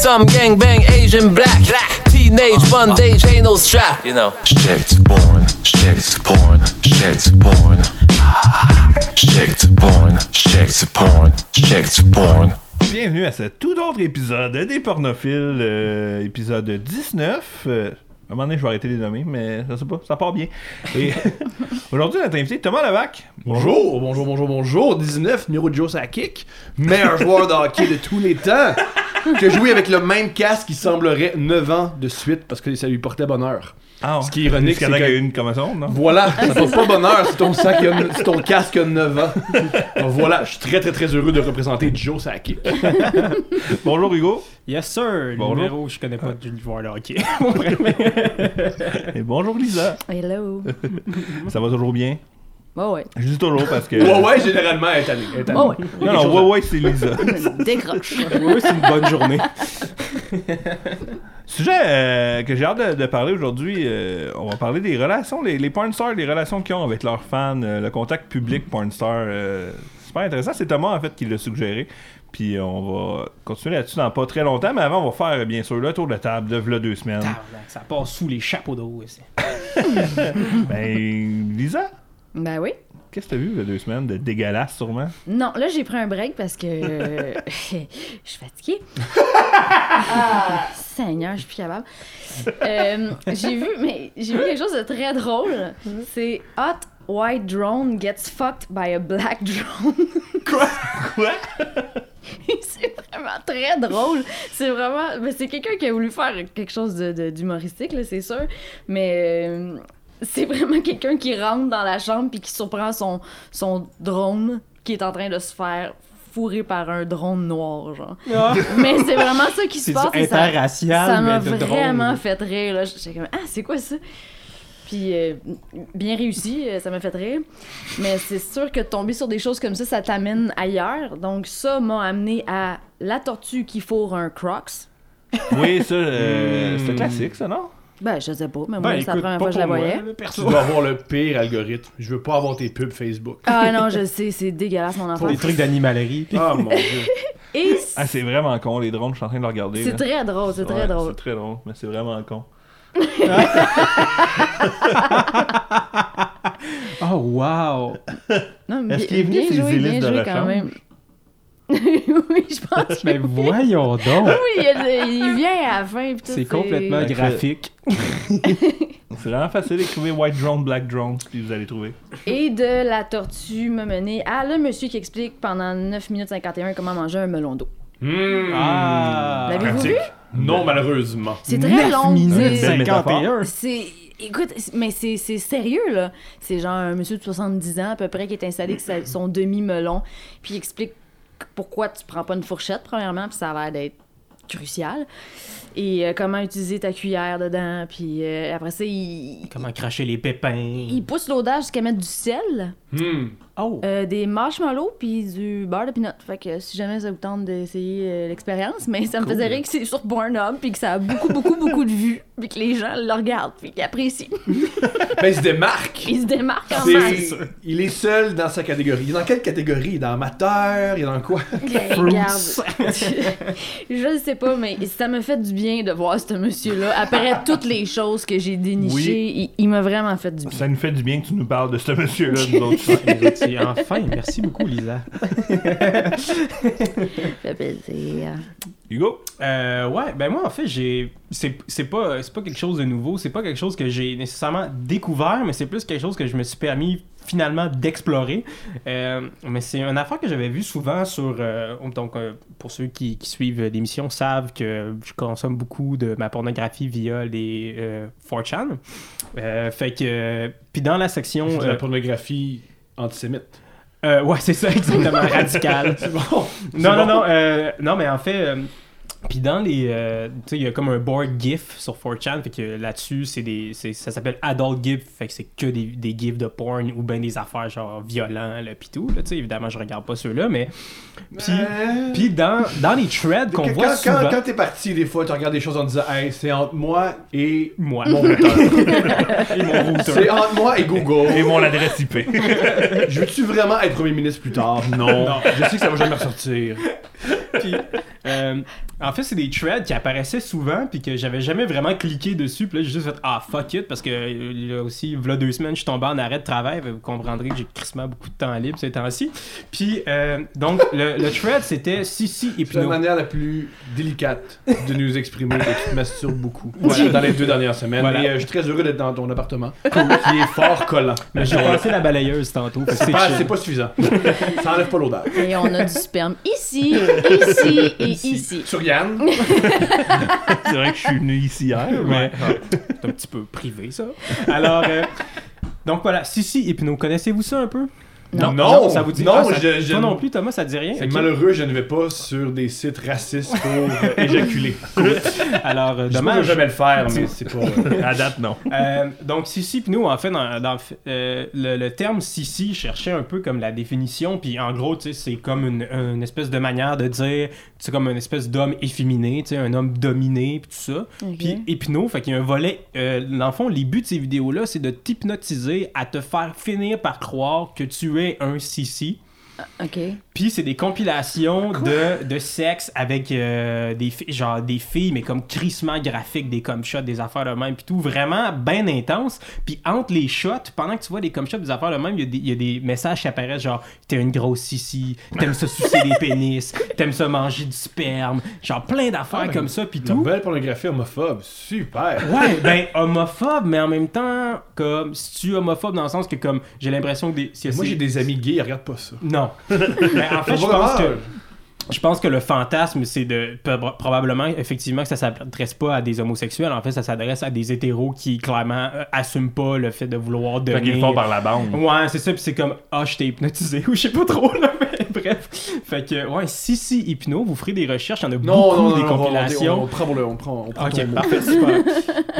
Some gang bang Asian black. Teenage bondage ain't no strap. You know. Shit porn, shit porn, shit porn. Shit porn, shit porn, shit porn. Bienvenue à ce tout autre épisode des pornophiles, euh, épisode 19. Euh, un moment donné, je vais arrêter de les nommer, mais je sais pas, ça part bien. Et aujourd'hui, notre invité, Thomas Levac. Bonjour, bonjour, bonjour, bonjour. 19, numéro de Joe Sakic, meilleur joueur de hockey de tous les temps, qui a joué avec le même casque qui semblerait 9 ans de suite parce que ça lui portait bonheur. Ah, Ce qui est ironique, c'est c'est qu'il y a que- eu une commotion, non? Voilà, ça porte pas bonheur si ton, sac a- si ton casque a 9 ans. Donc voilà, je suis très très très heureux de représenter Joe Sakic. Bonjour Hugo. Yes sir, Bonjour. numéro, je connais pas du joueur de hockey. Et bonjour Lisa. Hello. Ça va toujours bien? Ouais. Je dis toujours parce que. Ouais, ouais, généralement, est elle est allée. Oh ouais. Non, non, ouais, ouais, c'est Lisa. Décroche. oui, c'est une bonne journée. Sujet euh, que j'ai hâte de, de parler aujourd'hui, euh, on va parler des relations, les, les porn stars, les relations qu'ils ont avec leurs fans, euh, le contact public porn star. euh, super intéressant. C'est Thomas en fait qui l'a suggéré. Puis on va continuer là-dessus dans pas très longtemps, mais avant on va faire bien sûr le tour de table de v'là deux semaines. Ça passe sous les chapeaux d'eau. ici. ben Lisa, Ben oui. qu'est-ce que t'as vu il y a deux semaines de dégueulasse sûrement? Non, là, j'ai pris un break parce que euh, je suis fatiguée. Ah, Seigneur, je suis plus capable. Euh, j'ai vu, mais j'ai vu quelque chose de très drôle. C'est Hot White Drone Gets Fucked by a Black Drone. Quoi? c'est vraiment très drôle. C'est vraiment. mais c'est quelqu'un qui a voulu faire quelque chose de- de- d'humoristique, là, c'est sûr. Mais euh, c'est vraiment quelqu'un qui rentre dans la chambre puis qui surprend son, son drone qui est en train de se faire fourrer par un drone noir, genre. Mais c'est vraiment ça qui se C'est passe. ça- interracial, Ça m'a vraiment drone. fait rire. là. J'étais comme, ah, c'est quoi ça? Puis, euh, bien réussi, euh, ça m'a fait rire. Mais c'est sûr que tomber sur des choses comme ça, ça t'amène ailleurs. Donc, ça m'a amené à la tortue qui fourre un Crocs. Oui, ça, euh, Hmm. c'est classique ça, non? Ben, je sais pas, mais Ben, moi, c'est la première fois que je la pour moi, voyais. là, Tu perso. dois avoir le pire algorithme. Je veux pas avoir tes pubs Facebook. Ah non, je sais, c'est dégueulasse, mon enfant. Pour des trucs d'animalerie. Ah mon dieu. Et Ah, c'est vraiment con, les drones, je suis en train de le regarder. c'est très drôle, c'est très Ouais, drôle. C'est très drôle, mais c'est vraiment con. Oh wow! Non, mais Est-ce bien- qu'il est venu joué, de quand même. oui, je pense que Mais voyons donc! oui, il, il vient à la fin. puis tout, C'est complètement graphique. C'est vraiment facile d'écrire White Drone, Black Drone, puis vous allez trouver. Et de la tortue m'a mené à le monsieur qui explique pendant 9 minutes 51 comment manger un melon d'eau. Hmm. Ah! L'avez-vous vu? Non, malheureusement. C'est très 9 long. minutes c'est- Belle métaphore. 51! C'est. Écoute, mais c'est c'est sérieux, là. C'est genre un monsieur de 70 ans, à peu près, qui est installé avec son demi-melon, puis il explique pourquoi tu prends pas une fourchette, premièrement, puis ça a l'air d'être crucial. Et euh, comment utiliser ta cuillère dedans, puis euh, après ça, il, Comment cracher les pépins? il pousse l'audace jusqu'à mettre du sel, Hmm. Oh! euh, des marshmallows, puis du beurre de peanut. Fait que si jamais ça vous tente d'essayer euh, l'expérience, mais ça me faisait rire que c'est sur Pornhub, puis que ça a beaucoup, beaucoup, beaucoup de vues, puis que les gens le regardent, puis qu'ils apprécient. Ben, il se démarque. Il se démarque en C'est- masse. il est seul dans sa catégorie. Il est dans quelle catégorie? Il est dans amateur? Il est dans quoi? Regarde. je ne sais pas, mais ça m'a fait du bien de voir ce monsieur-là. Après toutes les choses que j'ai dénichées, il, il m'a vraiment fait du bien. Ça nous fait du bien que tu nous parles de ce monsieur-là, nous autres. C'est enfin, merci beaucoup, Lisa. Ça fait plaisir. Hugo? Euh, ouais, ben moi en fait, j'ai c'est c'est pas c'est pas quelque chose de nouveau, c'est pas quelque chose que j'ai nécessairement découvert, mais c'est plus quelque chose que je me suis permis finalement d'explorer. Euh, mais c'est une affaire que j'avais vue souvent sur euh, donc euh, pour ceux qui, qui suivent l'émission savent que je consomme beaucoup de ma pornographie via les euh, 4chan. Euh, fait que puis dans la section de la pornographie antisémite. ouais, c'est ça exactement radical. Bon. Non, non, non, non, mais en fait, puis dans les, euh, tu sais, il y a comme un board GIF sur 4chan, fait que là-dessus, c'est des, c'est- ça s'appelle Adult GIF, fait que c'est que des, des GIFs de porn ou bien des affaires genre violents, là, pis tout, là, tu sais, évidemment, je regarde pas ceux-là, mais, puis, Euh, puis dans, dans les threads qu'on quand, voit quand, souvent... quand t'es parti, des fois, tu regardes des choses en disant Hey, c'est entre moi et Moi, mon routeur. et mon routeur. c'est entre moi et Google. Et mon adresse IP. Je veux-tu vraiment être premier ministre plus tard? Non. Je sais que ça va jamais ressortir. Puis, Euh, en fait, c'est des threads qui apparaissaient souvent, puis que j'avais jamais vraiment cliqué dessus. Puis là, j'ai juste fait Ah, fuck it, parce que euh, là aussi, voilà deux semaines, je suis tombé en arrêt de travail. Vous comprendrez que j'ai crissement beaucoup de temps libre ces temps-ci. Puis, euh, donc, le, le thread, c'était Sissi et C'est la manière la plus délicate de nous exprimer que tu te masturbes beaucoup dans les deux dernières semaines. Voilà. Et euh, je suis très heureux d'être dans ton appartement, qui est fort collant. Mais j'ai passé la balayeuse tantôt. C'est pas, pas suffisant. Ça enlève pas l'odeur. Et on a du sperme ici, ici et ici. Sur C'est vrai que je suis venu ici hier. mais- Ouais. C'est un petit peu privé, ça. Alors, euh, donc voilà, Sissi et Pino, connaissez-vous ça un peu? Non. Non, ça vous dit non, Ah, ça- je- je- Toi non plus, Thomas, ça te dit rien? c'est malheureux, je ne vais pas sur des sites racistes pour euh, éjaculer. Alors, euh, Je ne dommage. jamais le faire, mais c'est pas. euh, À date, non. Euh, donc, Sissi, puis nous, en fait, dans, dans le f- euh, le, le terme Sissi cherchait un peu comme la définition, puis en gros, tu sais, c'est comme une, une espèce de manière de dire, c'est comme une espèce d'homme efféminé, tu sais, un homme dominé, puis tout ça. Ok. Puis hypno, fait qu'il y a un volet. euh, dans le fond, les buts de ces vidéos-là, c'est de t'hypnotiser à te faire finir par croire que tu es un Sissi. Ok. Puis c'est des compilations de, de sexe avec euh, des filles, genre des filles, mais comme crissement graphiques, des cum shots, des affaires de même, puis tout, vraiment bien intense. Puis entre les shots, pendant que tu vois des cum shots, des affaires de même, il y a des- il y, a des messages qui apparaissent genre t'es une grosse sissi, t'aimes ça sucer des pénis, t'aimes ça manger du sperme, genre plein d'affaires Ah, ben, comme ça, puis tout. belle pornographie homophobe, super. Ouais, ben homophobe, mais en même temps, comme si tu es homophobe dans le sens que comme j'ai l'impression que des. si- Moi, j'ai des amis gays, ils regardent pas ça. Non. Mais en fait, je pense que. Je pense que le fantasme, c'est de prob- probablement effectivement que ça s'adresse pas à des homosexuels. En fait, ça s'adresse à des hétéros qui clairement euh, assument pas le fait de vouloir Fait devenir. qu'ils le font par la bande. Ouais, c'est ça. Puis c'est comme ah, je t'ai hypnotisé ou je sais pas trop là. Mais bref. Fait que ouais, si si hypno, vous ferez des recherches. Il y en a Non, beaucoup non, non, des on, compilations. on, on prend le, on prend, on prend Ok, parfait, super.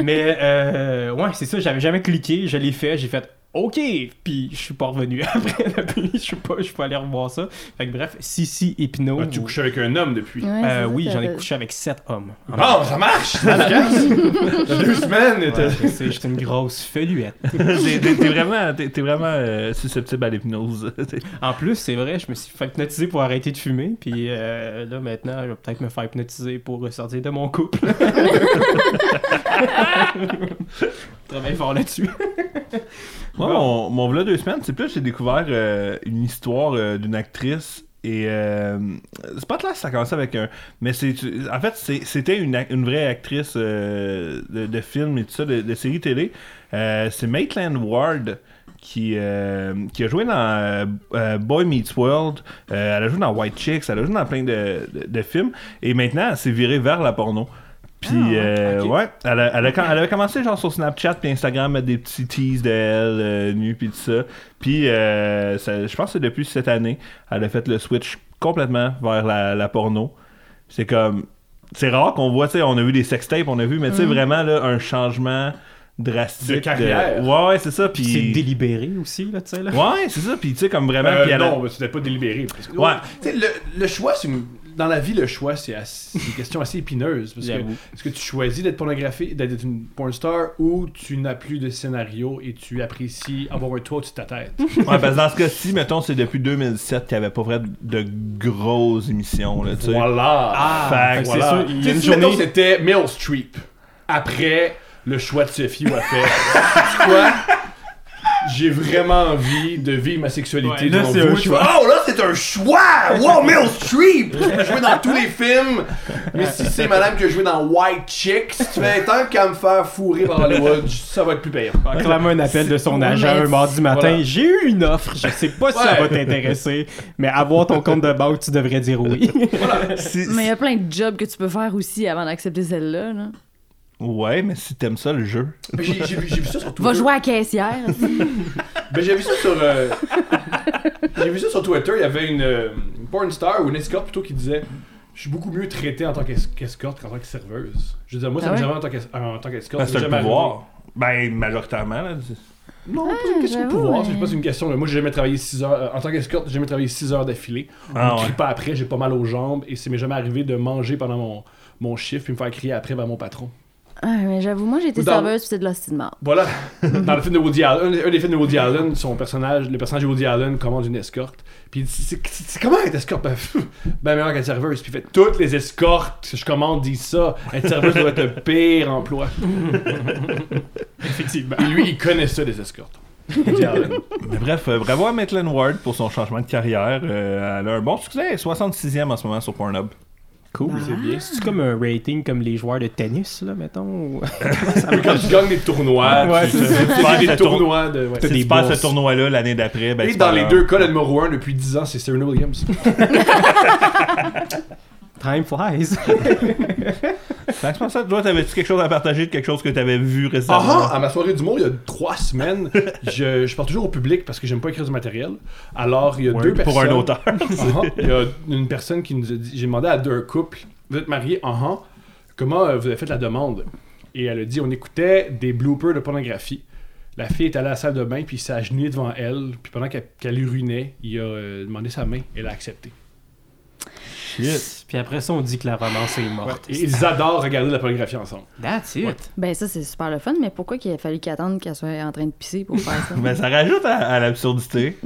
Mais euh, ouais, c'est ça, j'avais jamais cliqué, je l'ai fait, j'ai fait OK, puis je suis pas revenu après depuis, je suis pas je suis pas allé revoir ça. Fait que bref, si si hypno. Ah, tu couches avec un homme depuis. Ouais, Euh, oui, j'en ai couché avec sept hommes. Bon, ça marche! Ça deux semaines, Ouais, j'étais une grosse feluette. T'es vraiment, t'es- t'es vraiment euh, susceptible à l'hypnose. En plus, c'est vrai, je me suis fait hypnotiser pour arrêter de fumer, puis euh, là maintenant, je vais peut-être me faire hypnotiser pour sortir de mon couple. Travaille fort là-dessus. Moi, mon, mon vlog deux semaines, c'est plus j'ai découvert euh, une histoire euh, d'une actrice et euh, c'est pas clair ça commençait avec un mais c'est en fait c'était une, vraie actrice euh, de, de film et tout ça de, de série télé. Euh, c'est Maitland Ward qui, qui a joué dans Boy Meets World. Elle a joué dans White Chicks elle a joué dans plein de, de- de films. Et maintenant elle s'est virée vers la porno puis, euh, ok. ouais, elle, a- elle, a- elle avait commencé genre sur Snapchat puis Instagram mettre des petits teas d'elle euh, nue puis tout ça. Puis, euh, je pense que c'est depuis cette année, elle a fait le switch complètement vers la, la porno. C'est comme, c'est rare qu'on voit, tu sais, on a vu des sextapes, on a vu, mais tu sais, vraiment là, un changement drastique. De carrière. Ouais, ouais, c'est ça. Puis, c'est délibéré aussi, là, tu sais. Là. ouais, c'est ça. Puis, tu sais, comme vraiment. Euh, puis elle non, mais c'était pas délibéré. Parce que, Ouais. Tu sais, le, le choix, c'est une- dans la vie, le choix, c'est une question assez épineuse. Parce que est-ce que tu choisis d'être pornographique, d'être une porn star, ou tu n'as plus de scénario et tu apprécies avoir un toit au-dessus de ta tête? Ouais, parce que dans ce cas-ci, mettons, c'est depuis 2007 qu'il n'y avait pas vraiment de grosses émissions, là, tu sais. Voilà! Ah, Fait Voilà. c'est sûr, il y a Tu une sais, si, mettons, journée. c'était Meryl Streep. Après le choix de Sophie où elle fait quoi J'ai vraiment envie de vivre ma sexualité Ouais, là, c'est un choix. Oh là c'est un choix Wow Meryl Streep Je peux jouer dans tous les films Mais si c'est madame qui a joué dans White Chicks Tu fais tant qu'à me faire fourrer par Hollywood Ça va être plus payant Clairement un appel de son agent un mardi matin. Voilà. J'ai eu une offre, je sais pas si ça va t'intéresser, mais avoir ton compte de banque, tu devrais dire oui. Mais il y a plein de jobs que tu peux faire aussi avant d'accepter celle-là. Là. Ouais, mais si t'aimes ça, le jeu. Mais j'ai j'ai vu, j'ai vu ça sur Twitter Va jouer à la caissière. Ben, j'ai vu ça sur. euh, j'ai vu ça sur Twitter. Il y avait une, euh, une porn star ou une escorte plutôt qui disait Je suis beaucoup mieux traité en tant qu'es- qu'escorte qu'en tant que serveuse. Je veux dire, moi, ça Ah m'est ouais? jamais en tant qu'es- en tant qu'escorte. Parce que ça c'est m'est le jamais pouvoir. Ben, majoritairement, là. Non, pas une question de j'avoue, pouvoir. mais- C'est pas une question. de- Moi, j'ai jamais travaillé 6 heures. euh, en tant qu'escorte, j'ai jamais travaillé 6 heures d'affilée. Ah On me crie ouais. pas après, j'ai pas mal aux jambes et c'est m'est jamais arrivé de manger pendant mon, mon chiffre puis me faire crier après vers mon patron. Ah, mais j'avoue, moi, j'ai été Dans- serveuse, puis c'est de l'hostie de marde. Voilà. Dans le film de Woody Allen, un, un des films de Woody Allen, son personnage, le personnage de Woody Allen commande une escorte. Puis il dit, c'est comment être escorte? Ben, pff, ben meilleur qu'être serveuse. Puis il fait toutes les escortes que je commande disent ça. Être serveuse doit être le pire emploi. Effectivement. Et lui, il connaît ça des escortes. Woody Allen. Mais bref, euh, bravo à Maitland Ward pour son changement de carrière. Euh, elle a un bon succès, elle est 66e en ce moment sur Pornhub. Cool. C'est bien. C'est comme un rating comme les joueurs de tennis, là, mettons. ou- quand tu gagnes des tournois, Ouais, tu, c'est tu- tu ça. fais des tournois de. ouais. Si des tu passes bourses. ce tournoi-là l'année d'après, ben Et tu dans les deux cas, le numéro 1 depuis 10 ans, c'est Serena Williams. Time flies. Que je pensais, toi, t'avais-tu quelque chose à partager de quelque chose que t'avais vu récemment? Ah ah, à ma soirée d'humour, il y a trois semaines, je, je parle toujours au public parce que j'aime pas écrire du matériel. Alors, il y a deux personnes. pour un auteur. Il y a une personne qui nous a dit J'ai demandé à deux couples Vous êtes mariés? Ah ah, Comment euh, vous avez fait la demande? Et elle a dit On écoutait des bloopers de pornographie. La fille est allée à la salle de bain, puis il s'est agenouillé devant elle. Puis pendant qu'elle qu'elle urinait, il a euh, demandé sa main. Elle a accepté. Puis après ça, on dit que la romance est morte. Ils adorent regarder de la pornographie ensemble. That's it. Ben, ça, c'est super le fun, mais pourquoi qu'il a fallu qu'il attende qu'elle soit en train de pisser pour faire ça? Ben, ça rajoute à, à l'absurdité.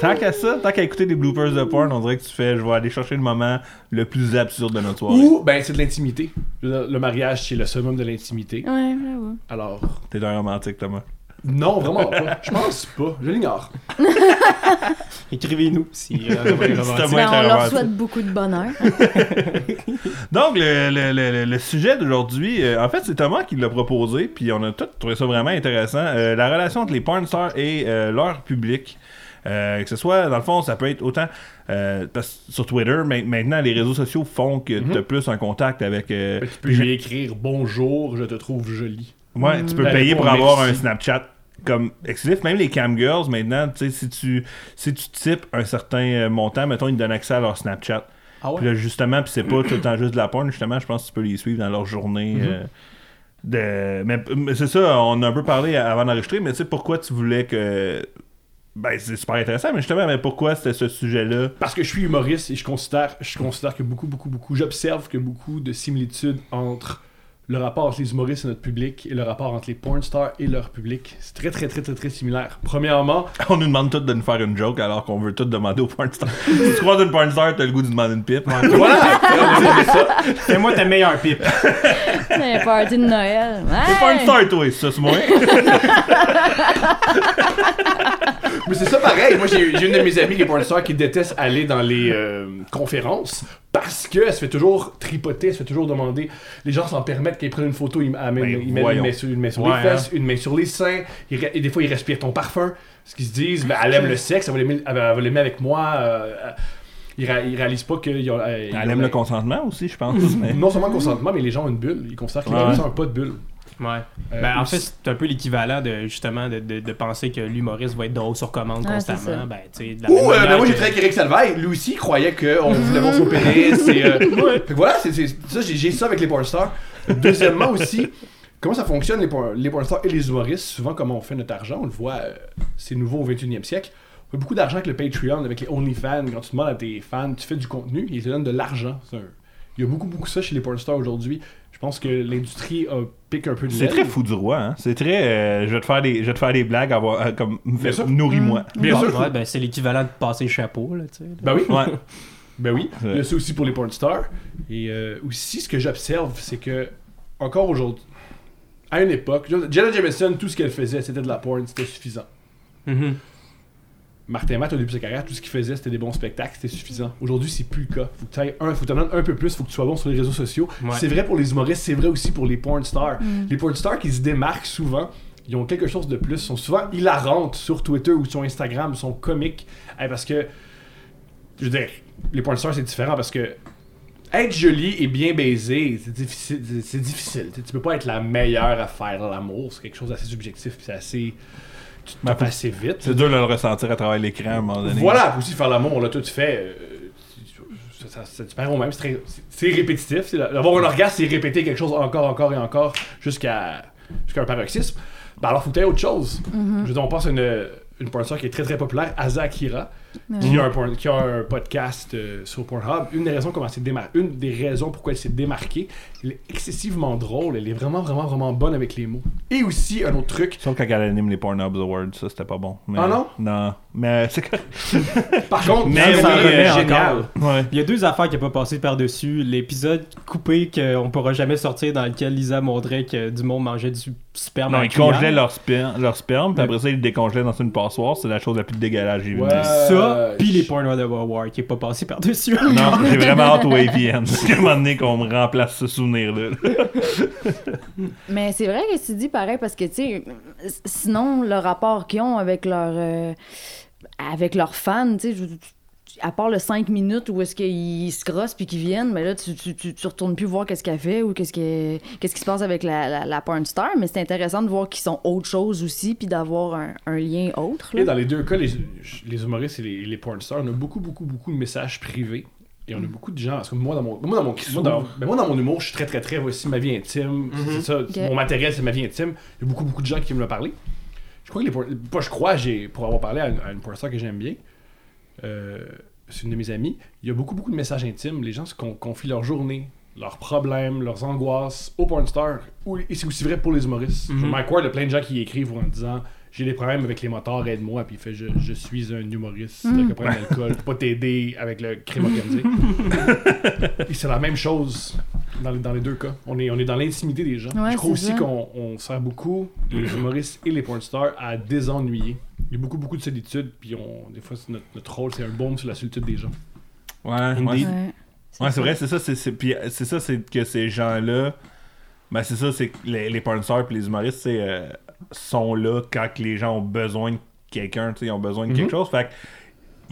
Tant qu'à ça, tant qu'à écouter des bloopers de porn, on dirait que tu fais, je vais aller chercher le moment le plus absurde de notre soirée. Ou, ben, c'est de l'intimité. Le mariage, c'est le summum de l'intimité. Ouais, j'avoue. Alors, T'es un romantique, Thomas. Non, vraiment pas. Je pense pas. Je l'ignore. Écrivez-nous si euh, vous avez romantique. Ben, on leur souhaite beaucoup de bonheur. Donc, le, le- le- le- le sujet d'aujourd'hui, euh, en fait, c'est Thomas qui l'a proposé, puis on a tous trouvé ça vraiment intéressant. Euh, la relation entre les porn stars et euh, leur public. Euh, que ce soit, dans le fond, ça peut être autant euh, parce que sur Twitter, ma- maintenant, les réseaux sociaux font que tu as plus un contact avec. euh, Tu peux lui écrire bonjour, je te trouve jolie. Ouais, tu peux Ben, payer pour avoir un. Snapchat comme exclusif. Même les cam girls, maintenant, tu sais, si tu, si tu types un certain euh, montant, mettons, ils te donnent accès à leur Snapchat. Ah Puis là, justement, puis c'est pas tout le temps juste de la porn, justement, je pense que tu peux les suivre dans leur journée. euh, de... Mais, mais c'est ça, on a un peu parlé avant d'enregistrer, mais tu sais, pourquoi tu voulais que. Ben, c'est super intéressant, mais justement, mais pourquoi c'était ce sujet-là? Parce que je suis humoriste et je considère, je considère que beaucoup, beaucoup, beaucoup, j'observe que beaucoup de similitudes entre le rapport entre les humoristes et notre public et le rapport entre les porn stars et leur public. C'est très, très, très, très, très similaire. Premièrement, On nous demande tous de nous faire une joke alors qu'on veut tout demander aux porn stars. si tu croises une porn star, t'as le goût de demander une pipe. voilà! C'est. Fais-moi ta meilleure pipe. C'est un party de Noël. T'es porn Hey! star, toi, ça, c'est moi. Mais c'est ça pareil. Moi, j'ai une de mes amies qui est porn star qui déteste aller dans les euh, conférences parce qu'elle se fait toujours tripoter, elle se fait toujours demander. Les gens s'en permettent qu'elle prenne une photo, ils Ben, ils mettent une main sur, une main sur Ouais, les fesses, une main sur les seins, ils et des fois ils respirent ton parfum. Ce qu'ils se disent, ben, elle aime le sexe, elle va l'aimer elle va l'aimer avec moi. euh, ils, ils réalisent pas qu'ils ont. euh, ils Elle aime le consentement aussi, je pense. mais- Non seulement le consentement, mais les gens ont une bulle. Ils considèrent que les Ouais. gens pas de bulle. Ouais. Euh, ben, en fait, c'est un peu l'équivalent de justement de, de, de penser que l'humoriste va être drôle sur commande constamment. Ben, tu sais, de la Ouh, même euh, ben moi j'ai que- travaillé avec Eric Salvaille, lui aussi il croyait qu'on voulait voir son pénis. Et, euh, Fait que voilà, c'est, c'est- ça, j'ai, j'ai ça avec les porn stars. Deuxièmement aussi, comment ça fonctionne les, porn- les porn stars et les humoristes? Souvent, comment on fait notre argent? On le voit, euh, c'est nouveau au 21e siècle. On fait beaucoup d'argent avec le Patreon, avec les OnlyFans. Quand tu demandes à tes fans, tu fais du contenu, ils te donnent de l'argent. C'est un- Il y a beaucoup, beaucoup ça chez les porn stars aujourd'hui. Je pense que l'industrie euh, pique un peu de C'est très fou du roi, hein. C'est très. euh, je, vais te faire des, je vais te faire des blagues, avoir, euh, comme. Bien. Nourris-moi. Bien Ouais, sûr. ouais, ben, c'est l'équivalent de passer le chapeau, là, tu sais. Ben oui. Ouais. Ben oui, Ouais. il y a ça aussi pour les porn stars. Et euh, aussi, ce que j'observe, c'est que, encore aujourd'hui, à une époque, Jenna Jameson, tout ce qu'elle faisait, c'était de la porn, c'était suffisant. Mhm. Martin Matt, au début de sa carrière, tout ce qu'il faisait, c'était des bons spectacles, c'était suffisant. Aujourd'hui, c'est plus le cas. Faut que tu ailles un, faut que demandes un peu plus, faut que tu sois bon sur les réseaux sociaux. Ouais. C'est vrai pour les humoristes, c'est vrai aussi pour les porn stars. Les porn stars qui se démarquent souvent, ils ont quelque chose de plus, sont souvent hilarantes sur Twitter ou sur Instagram, sont comiques. Parce que, je veux dire, les porn stars, c'est différent parce que être joli et bien baisé, c'est difficile. c'est- C'est difficile. Tu peux pas être la meilleure à faire l'amour. C'est quelque chose d'assez subjectif. puis C'est assez. Tu te Ben, tapes assez vite. C'est dur de le ressentir à travers l'écran à un moment donné. Voilà, aussi faire l'amour, on l'a tout fait. euh, ça, ça, au même, c'est répétitif. c'est la- Avoir un orgasme, c'est répéter quelque chose encore, encore et encore jusqu'à jusqu'à un paroxysme. Ben alors, faut que tu aies autre chose. Je veux dire, on pense à une, une qui est très très populaire, Asa Akira. Qui, a un, porn- qui a un podcast euh, sur Pornhub. Une des raisons comment s'est une des raisons pourquoi elle s'est démarquée, elle est excessivement drôle, elle est vraiment vraiment vraiment bonne avec les mots. Et aussi un autre truc, Sauf quand elle anime les Pornhub Awards, ça c'était pas bon. Mais- Ah non? Non. Mais c'est par contre, Mais ça génial. Ouais. Il y a deux affaires qui n'ont pas passé par-dessus. L'épisode coupé qu'on pourra jamais sortir dans lequel Lisa montrait que du monde mangeait du sperme Non, ils congelaient leur sperme, leur sperme puis après ça, ils le décongelaient dans une passoire. C'est la chose la plus dégueulasse que j'ai vue. Ouais. Ça, Euh, puis les je- Porn of War qui est pas passé par-dessus. Non, j'ai vraiment hâte au AVN. À un moment donné qu'on me remplace ce souvenir-là. Mais c'est vrai que tu dis pareil parce que, tu sais, sinon, le rapport qu'ils ont avec leur, euh, avec leurs fans, tu sais, je- à part le 5 minutes où est-ce qu'ils se crossent puis qu'ils viennent, mais là, tu, tu, tu, tu retournes plus voir qu'est-ce qu'elle fait ou qu'est-ce, que- qu'est-ce qui se passe avec la, la, la porn star, mais c'est intéressant de voir qu'ils sont autre chose aussi puis d'avoir un, un lien autre. Et dans les deux cas, les, les humoristes et les, les porn stars, on a beaucoup, beaucoup, beaucoup de messages privés. Et on a beaucoup de gens. Parce que moi, dans mon, moi, dans mon, moi, dans, ben, moi, dans mon humour, je suis très, très, très. Voici ma vie intime. C'est ça. Mon matériel, c'est ma vie intime. Il y a beaucoup, beaucoup de gens qui me le parler. Je crois que les. porn- Pas, je crois, j'ai, pour avoir parlé à une, à une porn star que j'aime bien, euh, c'est une de mes amies, il y a beaucoup, beaucoup de messages intimes. Les gens se con- confient leur journée, leurs problèmes, leurs angoisses aux porn stars. Ou- Et c'est aussi vrai pour les humoristes. Mhm. Mike Ward, il y a plein de gens qui écrivent en disant j'ai des problèmes avec les motards, aide-moi. Puis il fait je, je suis un humoriste Mhm. avec un problème d'alcool, je peux pas t'aider avec le crime organisé. Et c'est la même chose dans, les- dans les deux cas. On est, on est dans l'intimité des gens. Ouais, je crois aussi qu'on on sert beaucoup, les humoristes et les porn stars, à désennuyer. Il y a beaucoup, beaucoup de solitude, puis on, des fois, c'est notre, notre rôle, c'est un baume sur la solitude des gens. Ouais, Indeed. ouais. Ouais. Ouais, c'est vrai, c'est ça, c'est, c'est, puis, euh, c'est ça, c'est que ces gens-là, ben c'est ça, c'est que les, les porn stars puis les humoristes, c'est, euh, sont là quand que les gens ont besoin de quelqu'un, tu sais, ils ont besoin de Mhm. quelque chose, fait que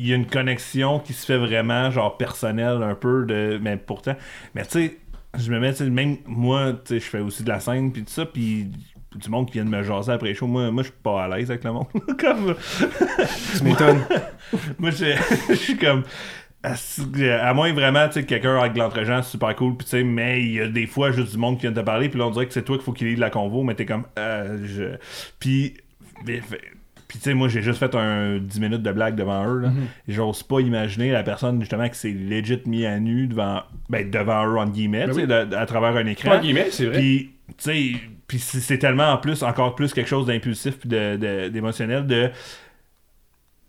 il y a une connexion qui se fait vraiment, genre, personnelle un peu, de, mais pourtant, mais tu sais, je me mets, tu sais, même moi, tu sais, je fais aussi de la scène puis tout ça, puis du monde qui vient de me jaser après shows, moi, moi je suis pas à l'aise avec le monde, comme... Tu m'étonnes. Moi, je je suis comme. À moins vraiment, tu sais, que quelqu'un avec de l'entre-gens, c'est super cool, puis tu sais, mais il y a des fois juste du monde qui vient te parler, puis là, on dirait que c'est toi qu'il faut qu'il ait de la convo, mais t'es comme. Euh, je... Puis. Puis, tu sais, moi, j'ai juste fait un 10 minutes de blague devant eux, là. Et J'ose pas imaginer la personne, justement, qui s'est legit mis à nu devant. Ben, devant eux, en guillemets, Ben oui. de- à travers un écran. En guillemets, c'est vrai. Puis, tu sais, puis c'est tellement en plus, encore plus quelque chose d'impulsif puis de- de- d'émotionnel de,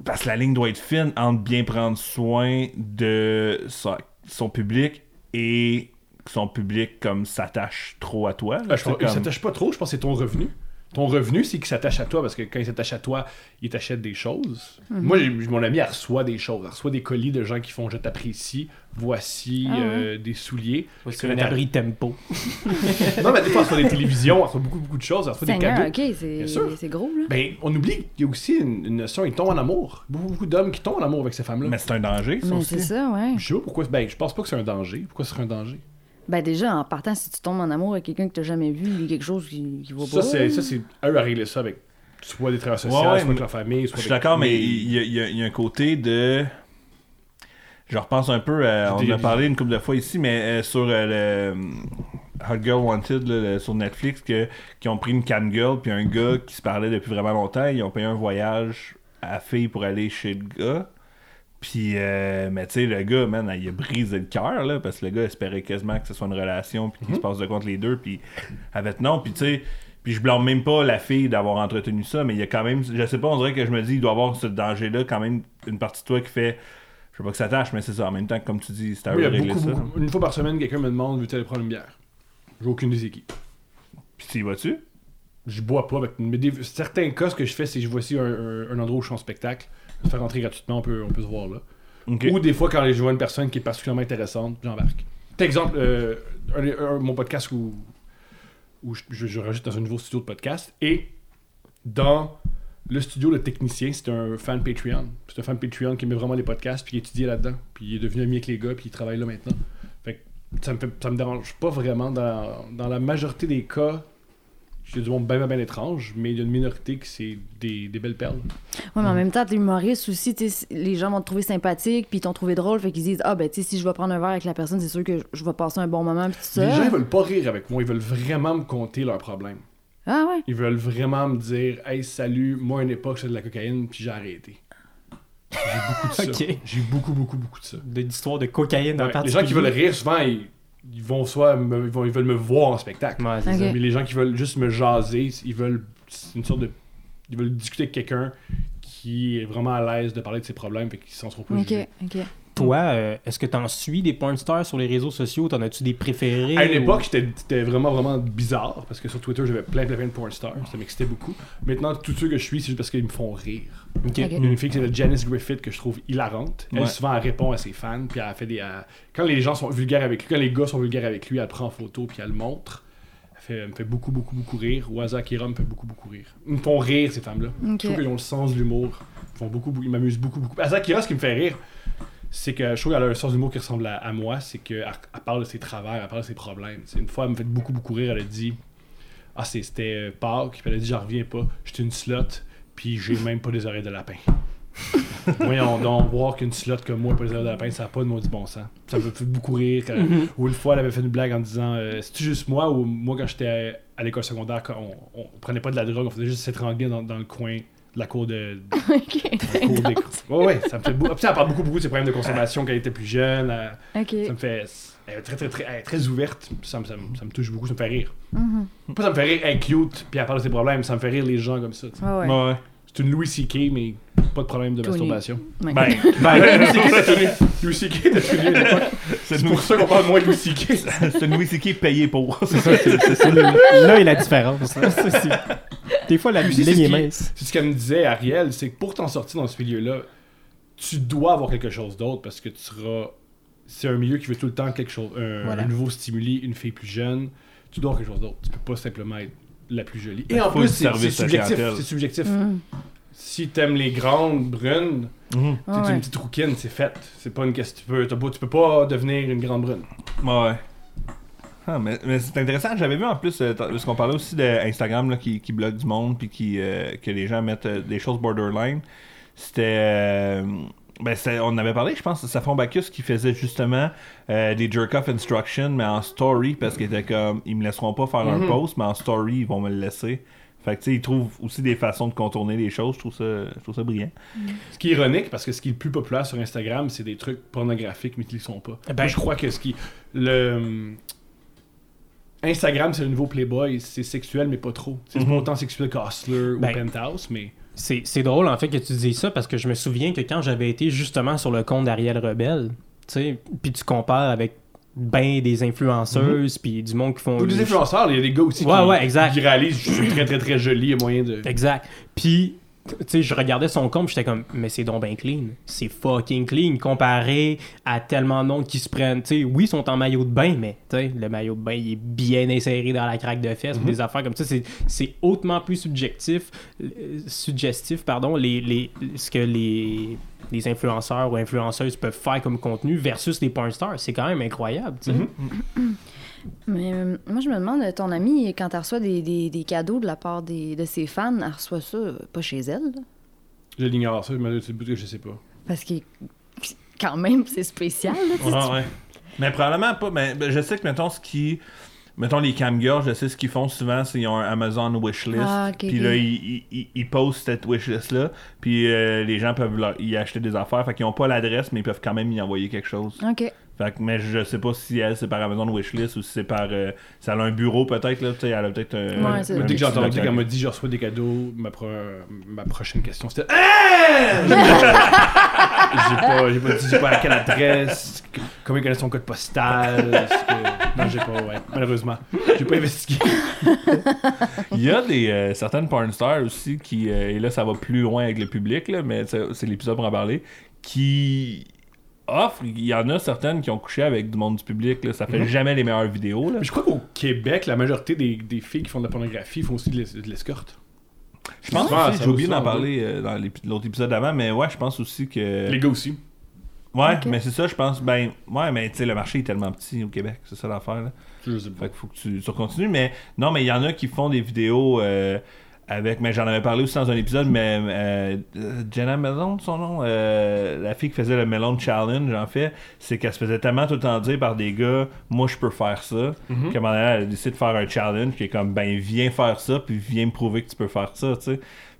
Parce que la ligne doit être fine entre bien prendre soin de sa- son public et que son public comme s'attache trop à toi. là. Ah, je Il s'attache pas trop, je pense que c'est ton revenu. Ton revenu, c'est qu'il s'attache à toi parce que quand il s'attache à toi, il t'achète des choses. Mhm. Moi, j'ai- mon ami, elle reçoit des choses. Elle reçoit des colis de gens qui font Je t'apprécie, voici Ah euh, des souliers. C'est connais un abri tempo. non, mais des fois, elle reçoit des télévisions, elle reçoit beaucoup, beaucoup de choses, elle reçoit des cadeaux. ok, c'est, c'est gros, là. Ben, on oublie qu'il y a aussi une, une notion, ils tombent en amour. Beaucoup, beaucoup d'hommes qui tombent en amour avec ces femmes-là. Mais c'est un danger, ça Mais c'est ça, ouais. Je sais pas pourquoi. Ben, je pense pas que c'est un danger. Pourquoi ce serait un danger? Ben déjà, en partant, si tu tombes en amour avec quelqu'un que t'as jamais vu, il y a quelque chose qui, qui va Ça, pas. c'est ça, c'est eux à régler ça avec soit des travailleurs sociaux, Ouais, ouais, soit avec la famille, soit Je suis avec- d'accord, mais il y, a- y y un côté de. Je repense un peu, à- on Des- en a parlé une couple de fois ici, mais euh, sur euh, le euh, Hot Girl Wanted là, le- sur Netflix, que, qui ont pris une cam girl puis un gars qui se parlait depuis vraiment longtemps, ils ont payé un voyage à la fille pour aller chez le gars. Puis, euh, mais tu sais, le gars, man, il a brisé le cœur, là, parce que le gars espérait quasiment que ce soit une relation, puis qu'il se passe de contre les deux, puis avec non, puis tu sais, puis je blâme même pas la fille d'avoir entretenu ça, mais il y a quand même, je sais pas, on dirait que je me dis, il doit y avoir ce danger-là, quand même, une partie de toi qui fait, je sais pas que ça tâche, mais c'est ça, en même temps, comme tu dis, c'est à a régler beaucoup, ça. beaucoup- Une fois par semaine, quelqu'un me demande veux-tu aller prendre une bière? J'ai aucune des équipes. Puis tu y vas-tu? Je bois pas. Mais des... certains cas, ce que je fais, c'est que je vois ici un, un- un endroit où je suis en spectacle. Faire rentrer gratuitement, on peut, on peut se voir là. Ou des fois, quand je vois une personne qui est particulièrement intéressante, j'embarque. Par exemple, euh, un- un- mon podcast où, où je, je- je rajoute dans un nouveau studio de podcast et dans le studio, le technicien, c'est un fan Patreon. C'est un fan Patreon qui aimait vraiment les podcasts puis qui étudiait là-dedans. Puis il est devenu ami avec les gars puis il travaille là maintenant. Fait que ça me, fait, ça me dérange pas vraiment. Dans, dans la majorité des cas, j'ai du monde bien, bien, bien étrange, mais il y a une minorité qui c'est des, des belles perles. Ouais, mais en même temps, t'es humoriste aussi, les gens vont te trouver sympathique, puis ils t'ont trouvé drôle, fait qu'ils disent Ah, ben, tu sais, si je vais prendre un verre avec la personne, c'est sûr que je vais passer un bon moment, puis tout ça. Les gens ils veulent pas rire avec moi, ils veulent vraiment me conter leurs problèmes. Ah, ouais. Ils veulent vraiment me dire Hey, salut, moi à une époque, c'était de la cocaïne, puis j'ai arrêté. J'ai beaucoup de ça. J'ai beaucoup, beaucoup, beaucoup de ça. De l'histoire de cocaïne en les gens qui veulent rire, souvent, ils, ils vont soit me- ils, vont- ils veulent me voir en spectacle. Ouais, ça. Mais les gens qui veulent juste me jaser, ils veulent une sorte de ils veulent discuter avec quelqu'un qui est vraiment à l'aise de parler de ses problèmes et qui s'en sont pas. Toi, euh, est-ce que t'en suis des porn stars sur les réseaux sociaux? T'en as-tu des préférés? À une ou- époque, c'était c'était vraiment, vraiment bizarre parce que sur Twitter, j'avais plein, plein, plein de porn stars. Ça m'excitait beaucoup. Maintenant, tous ceux que je suis, c'est juste parce qu'ils me font rire. Une fille qui s'appelle Janice Griffith que je trouve hilarante. Elle, Ouais. souvent, elle répond à ses fans. Puis elle fait des. elle- Quand les gens sont vulgaires avec lui, quand les gars sont vulgaires avec lui, elle prend en photo puis elle le montre. Elle, fait, elle me fait beaucoup, beaucoup, beaucoup rire. Waza Kira me fait beaucoup, beaucoup rire. Ils me font rire, ces femmes-là. Ok. Je trouve qu'ils ont le sens de l'humour. Ils, font beaucoup, ils m'amusent beaucoup, beaucoup. Waza Kira, ce qui me fait rire, c'est que je trouve qu'elle a un sens d'humour qui ressemble à, à moi. C'est qu'elle elle parle de ses travers, elle parle de ses problèmes. Une fois, elle me fait beaucoup, beaucoup rire. Elle a dit Ah, c'était euh, Pâques. Puis elle a dit J'en reviens pas. J'étais une slot. Puis j'ai même pas des oreilles de lapin. Voyons donc, voir qu'une slot comme moi, pas des oreilles de lapin, ça n'a pas de maudit bon sens. Ça me fait beaucoup rire. quand- Ou une fois, elle avait fait une blague en disant euh, C'est-tu juste moi ou moi, quand j'étais à, à l'école secondaire, quand on, on prenait pas de la drogue, on faisait juste s'étrangler dans, dans le coin la cour de. Ok. la cour d'école. Ouais, ouais, ça me fait beaucoup. Puis elle parle beaucoup, beaucoup de ses problèmes de consommation quand elle était plus jeune. elle- Ok. ça me fait. Elle est très, très, très, elle est très ouverte. Ça me, ça, me, ça me touche beaucoup, ça me fait rire. Mhm. Pas ça me fait rire, elle est cute, puis elle parle de ses problèmes, ça me fait rire les gens comme ça. Ouais, ouais. Ouais, ouais. C'est une Louis C.K., mais pas de problème de masturbation. Ouais. Ben, Ben, Louis C.K. Louis C.K. c'est pour ça qu'on parle moins de Louis C.K. c'est une Louis C.K. payé pour. C'est ça, c'est c'est ça. Là est la différence. c'est- Des fois, la ligne ce est mince. C'est ce qu'elle me disait, Ariel, c'est que pour t'en sortir dans ce milieu-là, tu dois avoir quelque chose d'autre parce que tu seras. C'est un milieu qui veut tout le temps quelque chose, un, Voilà. un nouveau stimuli, une fille plus jeune. Tu dois avoir quelque chose d'autre. Tu peux pas simplement être la plus jolie. Et en plus, c'est subjectif. C'est subjectif. Mhm. Si t'aimes les grandes brunes, Mhm. t'es Ouais, ouais. une petite rouquine, c'est fait. C'est pas une question. Tu peux, t'as pas- tu peux pas devenir une grande brune. Ouais. Ah, mais, mais c'est intéressant. J'avais vu en plus, euh, parce qu'on parlait aussi d'Instagram qui, qui bloque du monde, puis qui, euh, que les gens mettent euh, des choses borderline. C'était. euh, ben, c'est- on en avait parlé, je pense, c'est Safron Bacchus qui faisait justement euh, des jerk-off instructions, mais en story, parce qu'il était comme, ils me laisseront pas faire un Mhm. post, mais en story, ils vont me le laisser. Fait que, tu sais, ils trouvent aussi des façons de contourner les choses. Je trouve ça, je trouve ça brillant. Ce qui est ironique, parce que ce qui est le plus populaire sur Instagram, c'est des trucs pornographiques, mais qui ne le sont pas. Eh ben- Moi, je crois que ce qui. Le. hum, Instagram, c'est le nouveau Playboy. C'est sexuel, mais pas trop. C'est pas autant sexuel qu'Hustler ou Ben- Penthouse, mais. C'est c'est drôle en fait que tu dises ça parce que je me souviens que quand j'avais été justement sur le compte d'Ariel Rebelle, tu sais, puis tu compares avec ben des influenceuses puis du monde qui font Ou des influenceurs, il y a des gars aussi Ouais, qui, ouais, exact. qui réalisent je suis très très très joli, il y a moyen de. Exact. Puis tu sais, je regardais son compte, j'étais comme mais c'est donc bien clean. C'est fucking clean comparé à tellement de monde qui se prennent, tu sais, oui, ils sont en maillot de bain mais tu sais, le maillot de bain il est bien inséré dans la craque de fesses, ou des affaires comme ça, c'est c'est hautement plus subjectif euh, suggestif pardon, les, les ce que les les influenceurs ou influenceuses peuvent faire comme contenu versus les porn stars, c'est quand même incroyable, tu sais. Mhm. Mais euh, moi, je me demande, ton amie, quand elle reçoit des, des, des cadeaux de la part des, de ses fans, elle reçoit ça euh, pas chez elle. là? Je l'ignore, ça, mais c'est le bout que je sais pas. Parce que, quand même, c'est spécial. Là, tu sais, Ouais. Mais probablement pas. Mais ben, je sais que, mettons, ce qui. Mettons, les camgirls, je sais ce qu'ils font souvent, c'est qu'ils ont un Amazon wishlist. Ah, puis là, ils, ils, ils- ils postent cette wishlist-là. Puis euh, les gens peuvent leur- y acheter des affaires. Fait qu'ils ont pas l'adresse, mais ils peuvent quand même y envoyer quelque chose. OK. Fait que, mais je sais pas si elle, c'est par Amazon wishlist ou si c'est par. euh, si elle a un bureau, peut-être. là, Elle a peut-être. euh, Ouais, c'est- un Dès que j'ai entendu qu'elle m'a dit je reçois des cadeaux, ma, pro- ma prochaine question c'était! J'ai pas, j'ai pas dit pas à quelle adresse, il connaît son code postal. que- Non, j'ai pas, ouais, malheureusement. J'ai pas investigué. Il y a des, euh, certaines porn stars aussi qui, euh, et là ça va plus loin avec le public, là, mais c'est l'épisode pour en parler, qui offrent, il y en a certaines qui ont couché avec du monde du public, là, ça fait Mhm. jamais les meilleures vidéos. Là. Je crois qu'au Québec, la majorité des, des filles qui font de la pornographie font aussi de l'es- de l'escorte. Je pense Ah, j'ai oublié d'en parler euh, dans l'autre épisode d'avant, mais ouais, je pense aussi que... Les gars aussi. Ouais, mais c'est ça, je pense, ben, ouais, mais tu sais, le marché est tellement petit au Québec, c'est ça l'affaire, là. Je sais pas. Fait qu'il faut que tu, tu continues. Mais non, mais il y en a qui font des vidéos euh, avec. Mais j'en avais parlé aussi dans un épisode, mais euh, Jenna Melon, son nom, euh, la fille qui faisait le Melon Challenge, en fait, c'est qu'elle se faisait tellement tout le temps dire par des gars, moi je peux faire ça, Mhm. qu'à un moment donné, elle a décidé de faire un challenge qui est comme, ben viens faire ça, puis viens me prouver que tu peux faire ça, tu sais.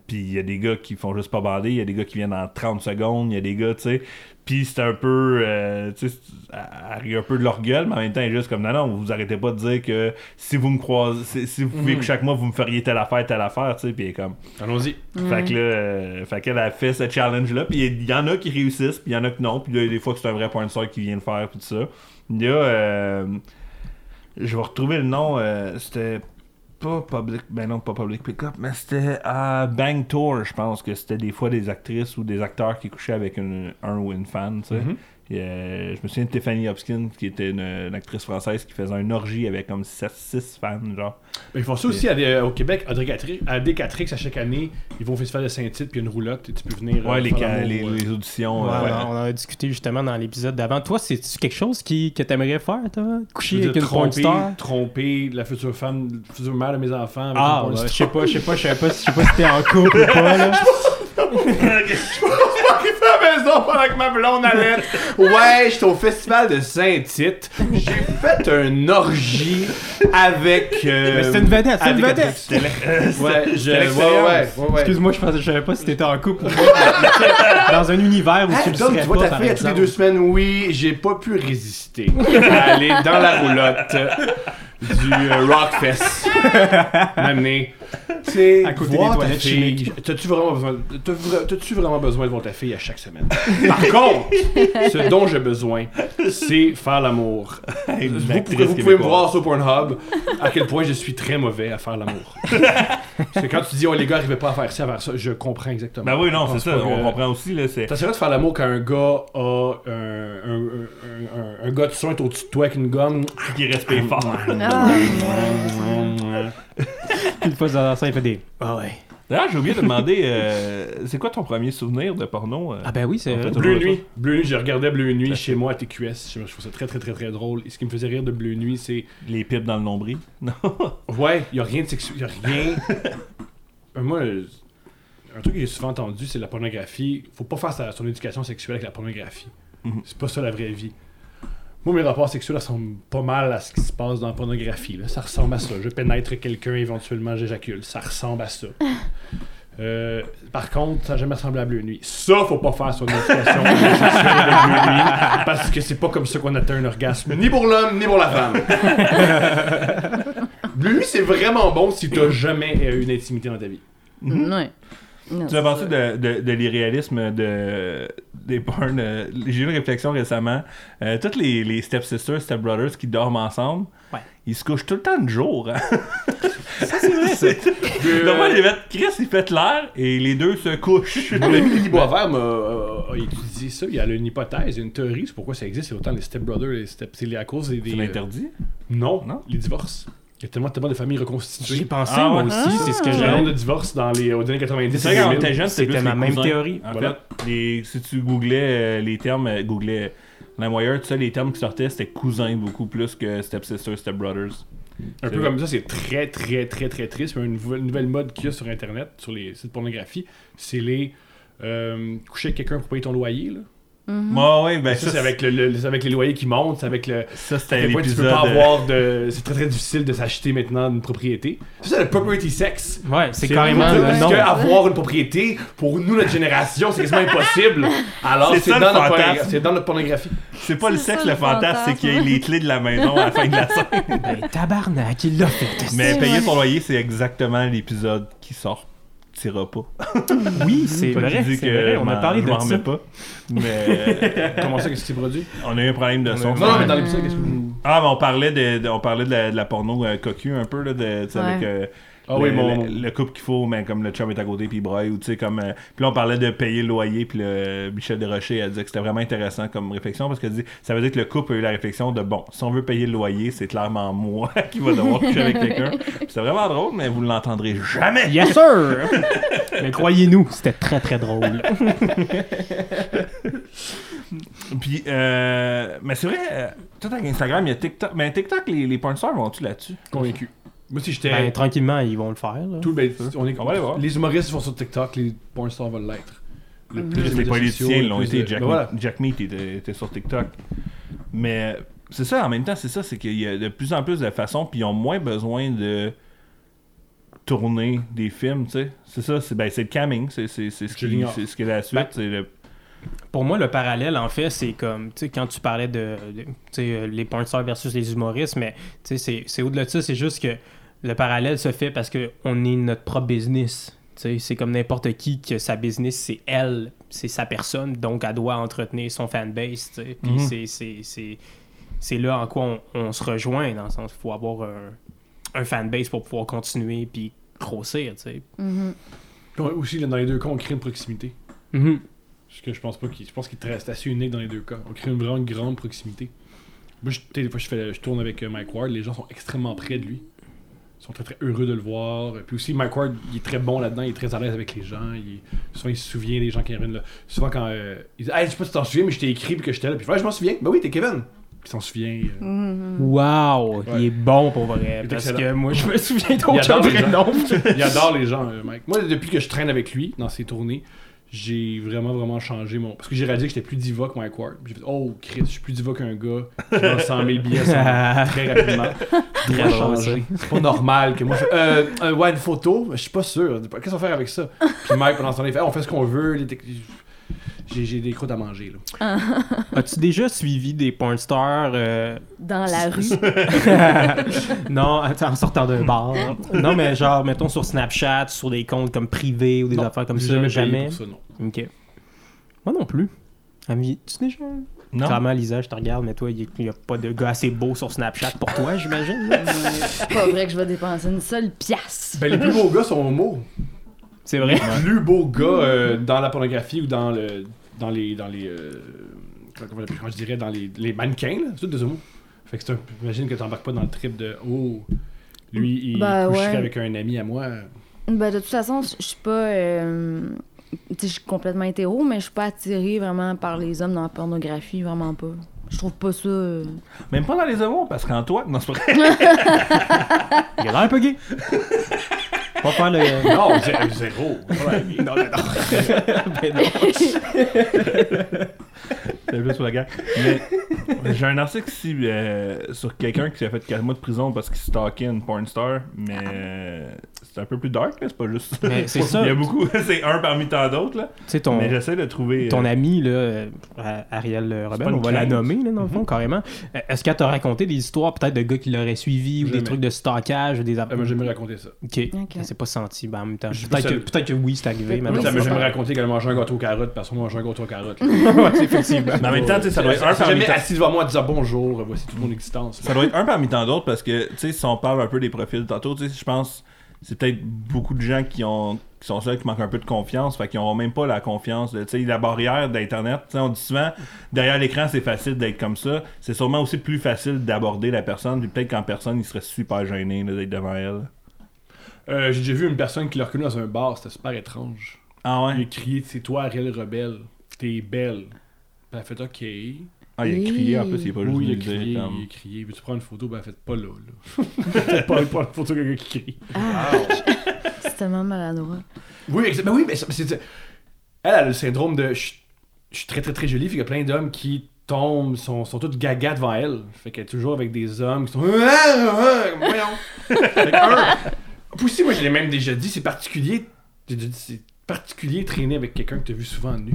Puis il y a des gars qui font juste pas bander, il y a des gars qui viennent en 30 secondes, il y a des gars, tu sais. Puis c'est un peu. euh, tu sais, elle arrive un peu de leur gueule, mais en même temps, elle est juste comme non, non, vous arrêtez pas de dire que si vous me croisez, si, vous pouvez que chaque mois vous me feriez telle affaire, telle affaire, tu sais. Puis comme. Allons-y. Fait que là, euh, fait qu'elle a fait ce challenge-là, puis il y en a qui réussissent, puis il y en a qui non, puis là, des fois que c'est un vrai point de sort qui vient le faire, puis tout ça. Il y a, euh, je vais retrouver le nom, euh, c'était pas Public, ben non, pas Public Pickup, mais c'était à Bang Tour, je pense que c'était des fois des actrices ou des acteurs qui couchaient avec une- un ou une fan, tu sais. Mhm. Euh, je me souviens de Tiffany Hopkins, qui était une, une actrice française qui faisait une orgie avec comme 6 fans, genre. Mais ils font ça aussi à des- au Québec, à Décatrix, à chaque année, ils vont au festival de Saint-Tite, puis il y a une roulotte, et tu peux venir. euh, Ouais, les, faire ca- l'amour, les, euh. les auditions. Ouais, euh, ouais. On en a discuté justement dans l'épisode d'avant. Toi, c'est quelque chose qui, que t'aimerais faire, toi? Coucher avec une porn tromper, star? tromper la future femme, la future mère de mes enfants. avec Ah, je sais pas, je sais pas, je sais pas, je sais pas si t'es en couple ou pas, là. Pendant que ma blonde allait. Ouais, j'étais au festival de Saint-Tite. J'ai fait un orgie avec. euh, Mais c'était une vedette, c'est une vedette. Ouais, je. C'était Ouais, ouais, ouais, ouais. Excuse-moi, je pensais, je savais pas si t'étais en couple ou Dans un univers où tu le serais tu vois pas, ta fille à toutes les deux semaines, oui, j'ai pas pu résister à aller dans la roulotte du euh, Rockfest. M'amener. C'est À côté voir des ta toilettes fille. T'as-tu vraiment besoin t'as-tu vraiment besoin de voir ta fille à chaque semaine? Par contre, ce dont j'ai besoin, c'est faire l'amour. Vous, pouvez, vous pouvez me voir sur Pornhub à quel point je suis très mauvais à faire l'amour. Parce que quand tu dis, oh les gars arrivaient pas à faire ci, à faire ça, je comprends exactement. Ben oui, non, c'est ça, on comprend aussi, là, c'est... T'essaieras de faire l'amour quand un gars a un, un, un, un, un gars de soin au-dessus de toi avec une gomme. qui respire fort. Ah, Une fois dans ça, il fait des. Ah ouais. D'ailleurs, j'ai oublié de demander, euh, c'est quoi ton premier souvenir de porno? euh? Ah ben oui, c'est vrai. Bleu. Nuit. Bleu Nuit, je regardais Bleu Nuit chez moi à TQS. Je, je trouve ça très très très très drôle. Et ce qui me faisait rire de Bleu Nuit, c'est. Les pipes dans le nombril? Non. Ouais, y a rien de sexuel. Y a rien. Euh, moi, un truc que j'ai souvent entendu, c'est la pornographie. Faut pas faire sa- son éducation sexuelle avec la pornographie. Mhm. C'est pas ça la vraie vie. Moi, mes rapports sexuels ressemblent pas mal à ce qui se passe dans la pornographie. Là. Ça ressemble à ça. Je pénètre quelqu'un, éventuellement j'éjacule. Ça ressemble à ça. Euh, par contre, ça n'a jamais ressemblé à Bleu Nuit. Ça, faut pas faire son éducation sexuelle avec Bleu Nuit, parce que c'est pas comme ça qu'on atteint un orgasme, ni pour l'homme, ni pour la femme. Bleu Nuit, c'est vraiment bon si t'as jamais euh, une intimité dans ta vie. ouais. Non, Tu as pensé ça. de, de, de l'irréalisme de, des porn. euh, J'ai eu une réflexion récemment. Euh, toutes les, les stepsisters, stepbrothers qui dorment ensemble, Ouais. ils se couchent tout le temps de jour. Hein? C'est vrai, c'est. Normalement, les Chris, il fait l'air et les deux se couchent. Mon ami Lily Boisvert m'a euh, a étudié ça. Il y a une hypothèse, une théorie sur pourquoi ça existe. C'est autant les stepbrothers et les step... C'est à cause des... des, C'est euh, interdit? Non, Non? les divorces. Il y a tellement, tellement de familles reconstituées. J'ai pensé, Ah moi aussi, c'est ce que Le j'ai. nombre de divorces dans les aux années 90 C'est vrai, quand on 2000. était jeune, c'était ma même cousins. théorie. En Voilà. fait, les- si tu googlais euh, les termes, euh, googlais LimeWire, tu sais, les termes qui sortaient, c'était cousins beaucoup plus que stepsister, stepbrothers. Un peu vrai. comme ça, c'est très, très, très, très triste. Mais une nouvelle, nouvelle mode qu'il y a sur Internet, sur les sites de pornographie, c'est les euh, coucher avec quelqu'un pour payer ton loyer. Là. Moi, ouais, ben ça, ça, c'est avec, le, avec les loyers qui montent, c'est avec le. ça c'était point tu peux pas euh, avoir de. C'est très très difficile de s'acheter maintenant une propriété. Ça, c'est le property sex. Ouais, c'est carrément Parce le nom. que avoir une propriété, pour nous, notre génération, c'est quasiment impossible. Alors, C'est dans, le notre fantasme. pornogra- c'est dans notre pornographie. C'est pas le sexe, ça, le le fantasme, c'est qu'il y ait les clés de la maison à la fin de la scène. Ben, tabarnak, il l'a fait. Mais payer son loyer, c'est exactement l'épisode qui sort. Tira pas. Oui, c'est vrai, vrai. On a parlé de ça. pas. Mais euh, Comment ça, qu'est-ce qui s'est produit on a eu un problème de son. Non, non, mais dans l'épisode, qu'est-ce que vous. Ah, mais on parlait de, de- on parlait de la, de la porno euh, cocu un peu là, avec euh, Ah le, oui, le, le couple qu'il faut, mais comme le chum est à côté puis il braille ou tu sais comme euh, puis là on parlait de payer le loyer puis le Michel Desrochers elle disait que c'était vraiment intéressant comme réflexion parce qu'elle dit ça veut dire que le couple a eu la réflexion de bon si on veut payer le loyer c'est clairement moi qui va devoir coucher avec quelqu'un Puis c'est vraiment drôle mais vous l'entendrez jamais Yes, sir! Mais croyez-nous, c'était très très drôle. puis euh, mais c'est vrai euh, tout avec Instagram il y a TikTok mais TikTok les, les porn stars vont-tu là-dessus? Convaincu. Moi, si j'étais. Ben, tranquillement, ils vont le faire. Là. Tout, ben, on, est, On va aller voir. Les humoristes vont sur TikTok, les pornstars veulent l'être. Le plus de les politiciens l'ont été Jack, Ben voilà. Jack Meat était, était sur TikTok mais c'est ça en même temps c'est ça c'est qu'il y a de plus en plus de façons puis ils ont moins besoin de tourner des films, tu sais. C'est ça, c'est ben, c'est le camming, c'est c'est- c'est ce, qui- ce est la suite. Ben, c'est le... Pour moi, le parallèle, en fait, c'est comme, tu sais, quand tu parlais de, de- tu sais, euh, les porn stars versus les humoristes, mais, tu sais, c'est- c'est au-delà de ça, c'est juste que le parallèle se fait parce que on est notre propre business. C'est comme n'importe qui que sa business, c'est elle, c'est sa personne, donc elle doit entretenir son fanbase. Puis Mhm. c'est- c'est- c'est c'est là en quoi on, on se rejoint, dans le sens qu'il faut avoir un, un fanbase pour pouvoir continuer puis grossir, tu sais. Mhm. Aussi, dans les deux cas, on crée une proximité. Mhm. Ce que je pense pas qu'il. Je pense qu'il est très- c'est assez unique dans les deux cas. On crée une vraiment grande proximité. Moi, je, des fois, je, fais, je tourne avec euh, Mike Ward, les gens sont extrêmement près de lui. Ils sont très très heureux de le voir. Puis aussi, Mike Ward, il est très bon là-dedans, il est très à l'aise avec les gens. Il, souvent, il se souvient des gens qui viennent là. Souvent, quand. euh, il dit Hey, je sais pas si tu t'en souviens, mais je t'ai écrit puis que j'étais là. Puis Ouais, je m'en souviens. Ben oui, t'es Kevin. Puis il s'en souvient. euh. Mhm. Wow, Ouais. il est bon pour vrai. Parce excellent. que moi, je me souviens Il d'autres adore les vrai gens. nom. Il adore les gens, euh, Mike. Moi, depuis que je traîne avec lui dans ses tournées, j'ai vraiment, vraiment changé mon. Parce que j'ai réalisé que j'étais plus diva que Mike Ward. J'ai fait, oh, Chris, je suis plus diva qu'un gars qui vend 100 000 billets très rapidement. Très changer. C'est pas normal que moi, je fais, euh, euh, ouais, une photo, je suis pas sûr. Qu'est-ce qu'on va faire avec ça? Puis Mike, pendant ce temps-là, il fait, on fait ce qu'on veut. les J'ai j'ai des croûtes à manger, là. As-tu déjà suivi des porn stars euh, Dans la rue? Non, en sortant d'un bar. non, mais genre, mettons sur Snapchat, sur des comptes comme privés ou des Non, affaires comme j'ai ça. Jamais. pour ça, non. Ok. Moi non plus. Ami, tu déjà? Non. Clairement, Lisa, je te regarde, mais toi, il n'y a pas de gars assez beau sur Snapchat pour toi, j'imagine. C'est pas vrai que je vais dépenser une seule pièce. Ben, les plus beaux gars sont homo. C'est vrai. Plus beaux gars euh, dans la pornographie ou dans le dans les dans les euh, comment, comment je dirais dans les, les mannequins là, c'est tout des homos. Fait que c'est un j'imagine que t'embarques pas dans le trip de oh lui il Ben, coucherait ouais. avec un ami à moi. Ben, de toute façon, je suis pas. euh, tu sais, je suis complètement hétéro, mais je suis pas attirée vraiment par les hommes dans la pornographie, vraiment pas. Je trouve pas ça. euh, Même pas dans les homos, parce qu'en toi, non, c'est pas vrai. Il a l'air un peu gay. Pas faire le. Non, zé- zéro. Ouais. non, non, non. Ben non. C'est plus sur la guerre. Mais j'ai un article ici euh, sur quelqu'un qui s'est fait 4 mois de prison parce qu'il stalkait une porn star, mais euh, c'est un peu plus dark, là, c'est pas juste. Mais c'est ça. Il y a beaucoup, c'est un parmi tant d'autres, là. Tu sais, ton. Mais j'essaie de trouver. Ton euh, ami, là, euh, Ariel une on va la nommer, là, dans le fond, carrément. Euh, Est-ce qu'elle t'a raconté des histoires peut-être de gars qui l'auraient suivi ou des Jamais. trucs de stockage ou des Euh, moi j'aimerais raconter ça. Ok. Ok. Elle s'est pas senti, ben, en même temps. Peut-être que, oui, c'est arrivé. Mais ça m'a jamais raconté qu'elle mangeait un gâteau aux carottes parce qu'on mange un gâteau aux carottes. Ouais, effectivement. Mais en même temps, tu sais, ça doit être un parmi jamais tant- assise devant moi en disant bonjour, voici toute mon existence. Ça doit être un parmi tant d'autres parce que, tu sais, si on parle un peu des profils tantôt, tu sais, je pense c'est peut-être beaucoup de gens qui ont qui sont seuls qui manquent un peu de confiance, fait qu'ils n'ont même pas la confiance, de- la barrière d'internet, on dit souvent derrière l'écran c'est facile d'être comme ça, c'est sûrement aussi plus facile d'aborder la personne, puis peut-être qu'en personne il serait super gêné d'être devant elle. Euh, J'ai déjà vu une personne qui l'a reconnu dans un bar, c'était super étrange. Ah Il ouais? a crié C'est toi, Ariel Rebelle. T'es belle. Puis elle a fait OK. Ah, il a crié en plus, il est pas juste Oui, il a crié, comme- il a crié. Veux-tu prendre une photo? Ben, elle fait pas là, là. Faites pas, pas une photo de quelqu'un qui crie. Ah, c'est tellement maladroit. Oui, exa- ben oui, mais c'est-. Elle, a le syndrome de... Je suis- très, très, très jolie, fait qu'il y a plein d'hommes qui tombent, sont, sont tous gaga devant elle. Fait qu'elle est toujours avec des hommes qui sont... Voyons! Fait que, un... Puis aussi, moi, je l'ai même déjà dit, c'est particulier... C'est particulier traîner avec quelqu'un que tu as vu souvent nu.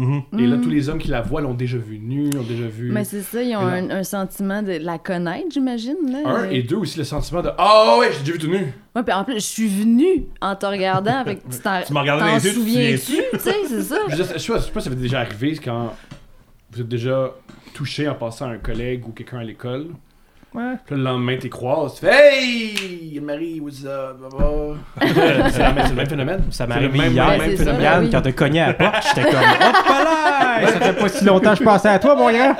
Mhm. Et là, Mhm. tous les hommes qui la voient l'ont déjà vu nue, l'ont déjà vu... Mais c'est ça, ils ont un, un sentiment de la connaître, j'imagine. Un, et deux, aussi le sentiment de « Ah ouais, j'ai déjà vu tout nu! Ouais, puis en plus, je suis venue en te regardant avec. Tu m'as regardé dans les yeux, tu te souviens-tu? Tu sais, c'est ça. » Je sais je sais pas, si ça vous est déjà arrivé quand vous êtes déjà touché en passant à un collègue ou quelqu'un à l'école. Ouais. Puis le lendemain, t'es croises, tu fais Hey, Marie, what's up? baba? c'est le même phénomène. Ça m'est C'est le arrivé même- hier, Ouais, même ça, phénomène. là, Yann, oui. quand t'as cogné à la porte, j'étais comme Hop là! Ça fait pas si longtemps que je pensais à toi, mon gars!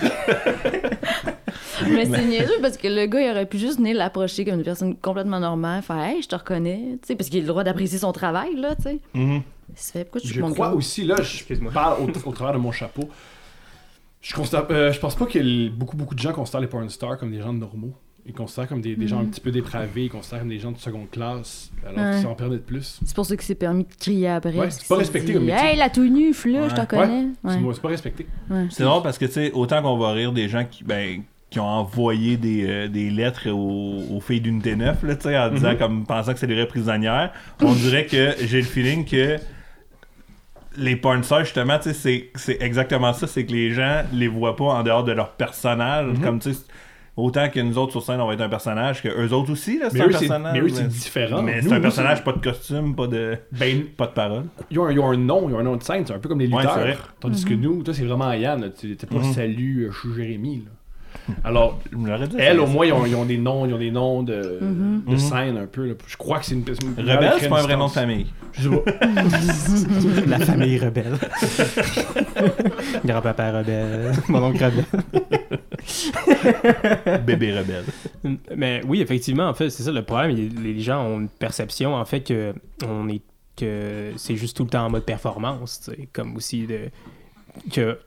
Mais c'est niaiseux parce que le gars, il aurait pu juste venir l'approcher comme une personne complètement normale, faire Hey, je te reconnais, tu sais, parce qu'il a le droit d'apprécier son travail, là, tu sais. Mhm. Il se fait, pourquoi tu Je montres crois aussi, là, je Excuse-moi. parle au, au travers de mon chapeau. Je, constate, euh, je pense pas que l- beaucoup, beaucoup de gens considèrent les porn stars comme des gens normaux. Ils considèrent comme des, des gens un petit peu dépravés, ils considèrent comme des gens de seconde classe, alors Ouais. qu'ils s'en permettent plus. C'est pour ça qu'il s'est permis de crier après. Ouais, parce c'est pas respecté dit, comme métier. Hey, la tout nue, là, je te Ouais. connais. C'est Ouais. moi, c'est pas respecté. Ouais. C'est drôle parce que, tu sais, autant qu'on va rire des gens qui, ben, qui ont envoyé des, euh, des lettres aux, aux filles d'unité 9, là, tu sais, en disant, comme pensant que c'est des vraies prisonnières. On dirait que j'ai le feeling que les porn stars, justement, c'est- c'est exactement ça, c'est que les gens les voient pas en dehors de leur personnage. Comme, tu sais, autant que nous autres sur scène, on va être un personnage, que eux autres aussi, là, c'est un eux, personnage. mais eux, c'est différent. Mais Nous, c'est un nous, personnage, pas de costume, pas de, Ben, pas de parole. ils ont, un, ils ont un nom, ils ont un nom de scène, c'est un peu comme les Ouais, lutteurs. Tandis que nous, toi, c'est vraiment Yann, t'es pas Mhm. salut, euh, je suis Jérémy. Là. Alors, elles, au moins, ils ont, ils ont des noms, ils ont des noms de, Mhm. de Mhm. scène un peu. là. Je crois que c'est une personne. Rebelle, c'est pas un vrai nom de famille. Je sais pas. La famille rebelle. Grand-papa rebelle. Mon oncle rebelle. Bébé rebelle. Mais oui, effectivement, en fait, c'est ça le problème. Les gens ont une perception, en fait, que on est que c'est juste tout le temps en mode performance, comme aussi de que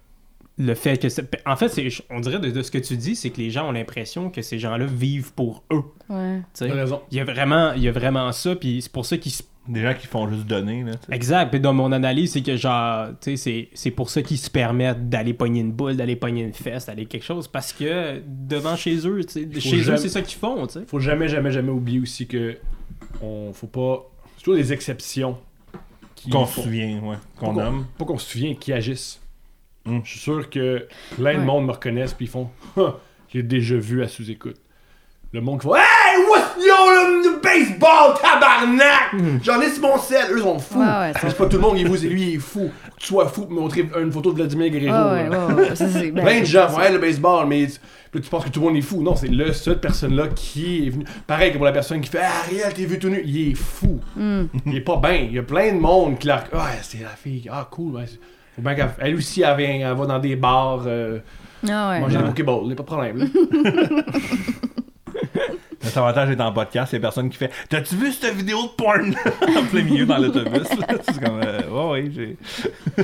le fait que c'est- en fait, c'est on dirait de, de ce que tu dis, c'est que les gens ont l'impression que ces gens-là vivent pour eux. Ouais. tu sais? T'as raison. Il y a vraiment, il y a vraiment ça, puis c'est pour ça qu'ils se Des gens qui font juste donner, là. Exact. Puis dans mon analyse, c'est que genre, tu sais, c'est- c'est pour ça qu'ils se permettent d'aller pogner une boule, d'aller pogner une fesse, d'aller quelque chose. Parce que devant chez eux, tu sais, chez eux, c'est ça qu'ils font, tu sais. Faut jamais, jamais, jamais oublier aussi que on faut pas. C'est toujours des exceptions qui Qu'on se font- souvient, ouais. pas Qu'on qu'on- nomme. Pas qu'on se souvient, qui agissent. Mm. Je suis sûr que plein de Ouais. monde me reconnaissent puis ils font J'ai déjà vu à sous-écoute. Le monde qui fait Hey, what's yo, le, baseball, tabarnak? J'en ai sur mon sel, eux sont fous. Ouais, ouais, c'est pas tout le monde qui vous lui, il est fou. Que tu sois fou pour montrer une photo de Vladimir Ouais, Guerrero. ouais, là. ouais, ouais. Ben, Plein de gens hey, le baseball, mais tu- penses que tout le monde est fou. Non, c'est le seule personne-là qui est venu. Pareil que pour la personne qui fait Ah, Ariel, t'es vu tout nu. Il est fou. Hmm. Il est pas bien. Il y a plein de monde qui la. Ah, c'est la fille. Ah, cool. ouais, c'est- Faut bien qu'elle elle aussi, elle, vient- elle va dans des bars, euh, Ah ouais. manger ouais. des Pokéball. Il pas de problème. Là. Notre avantage est en podcast, il y a personne qui fait T'as-tu vu cette vidéo de porn? En plein milieu dans l'autobus? C'est comme euh, Ouais, ouais, j'ai.